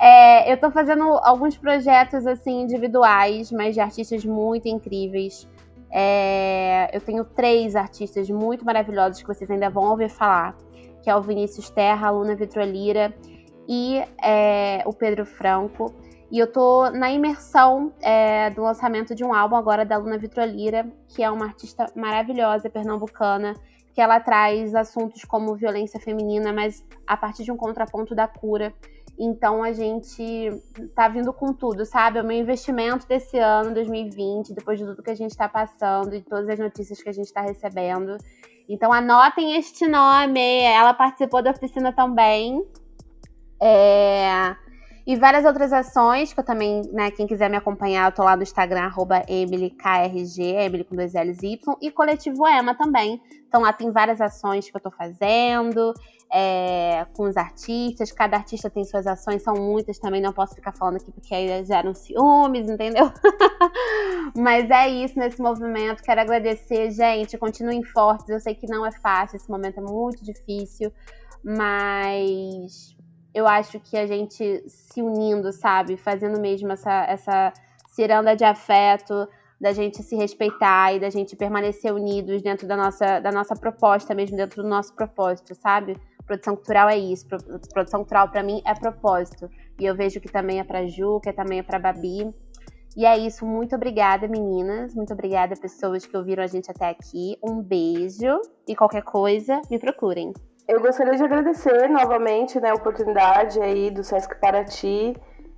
É, eu tô fazendo alguns projetos assim individuais, mas de artistas muito incríveis. É, eu tenho três artistas muito maravilhosos que vocês ainda vão ouvir falar, que é o Vinícius Terra, a Luna Vitrolira e é, o Pedro Franco. E eu tô na imersão é, do lançamento de um álbum agora da Luna Vitrolira, que é uma artista maravilhosa, pernambucana, que ela traz assuntos como violência feminina, mas a partir de um contraponto da cura. Então a gente tá vindo com tudo, sabe? O meu investimento desse ano, 2020, depois de tudo que a gente está passando e todas as notícias que a gente está recebendo. Então anotem este nome. Ela participou da oficina também. É... E várias outras ações que eu também, né, quem quiser me acompanhar, eu tô lá no Instagram, arroba EmilyKRG, Emily com dois L's Y, e Coletivo Ema também. Então lá tem várias ações que eu tô fazendo, é, com os artistas, cada artista tem suas ações, são muitas também, não posso ficar falando aqui porque aí geram ciúmes, entendeu? <laughs> Mas é isso nesse movimento, quero agradecer, gente, continuem fortes, eu sei que não é fácil, esse momento é muito difícil, mas eu acho que a gente se unindo, sabe? Fazendo mesmo essa, essa ciranda de afeto, da gente se respeitar e da gente permanecer unidos dentro da nossa, da nossa proposta, mesmo dentro do nosso propósito, sabe? Produção cultural é isso. Produção cultural para mim é propósito. E eu vejo que também é para Ju, que também é para Babi. E é isso. Muito obrigada, meninas. Muito obrigada, pessoas que ouviram a gente até aqui. Um beijo. E qualquer coisa, me procurem. Eu gostaria de agradecer novamente né, a oportunidade aí do Sesc Paraty,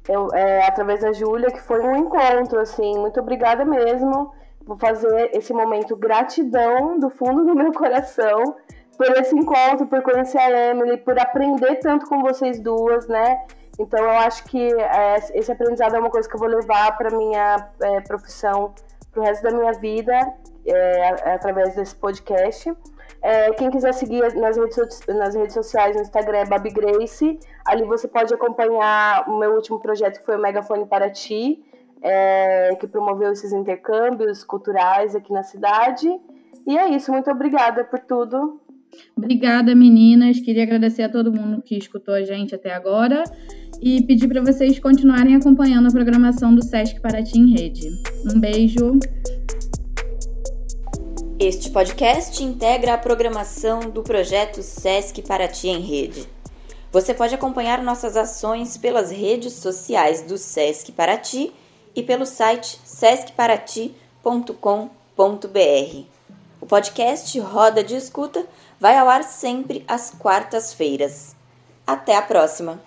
eu, é, através da Júlia, que foi um encontro, assim, muito obrigada mesmo. Vou fazer esse momento gratidão do fundo do meu coração por esse encontro, por conhecer a Emily, por aprender tanto com vocês duas, né? Então eu acho que é, esse aprendizado é uma coisa que eu vou levar para minha é, profissão para o resto da minha vida, é, através desse podcast. É, quem quiser seguir nas redes, nas redes sociais, no Instagram é Babi Grace. Ali você pode acompanhar o meu último projeto, que foi o Megafone para Ti, é, que promoveu esses intercâmbios culturais aqui na cidade. E é isso, muito obrigada por tudo. Obrigada, meninas. Queria agradecer a todo mundo que escutou a gente até agora e pedir para vocês continuarem acompanhando a programação do Sesc Paraty em Rede. Um beijo. Este podcast integra a programação do projeto SESC Paraty em Rede. Você pode acompanhar nossas ações pelas redes sociais do SESC Paraty e pelo site sescparati.com.br. O podcast Roda de Escuta vai ao ar sempre às quartas-feiras. Até a próxima!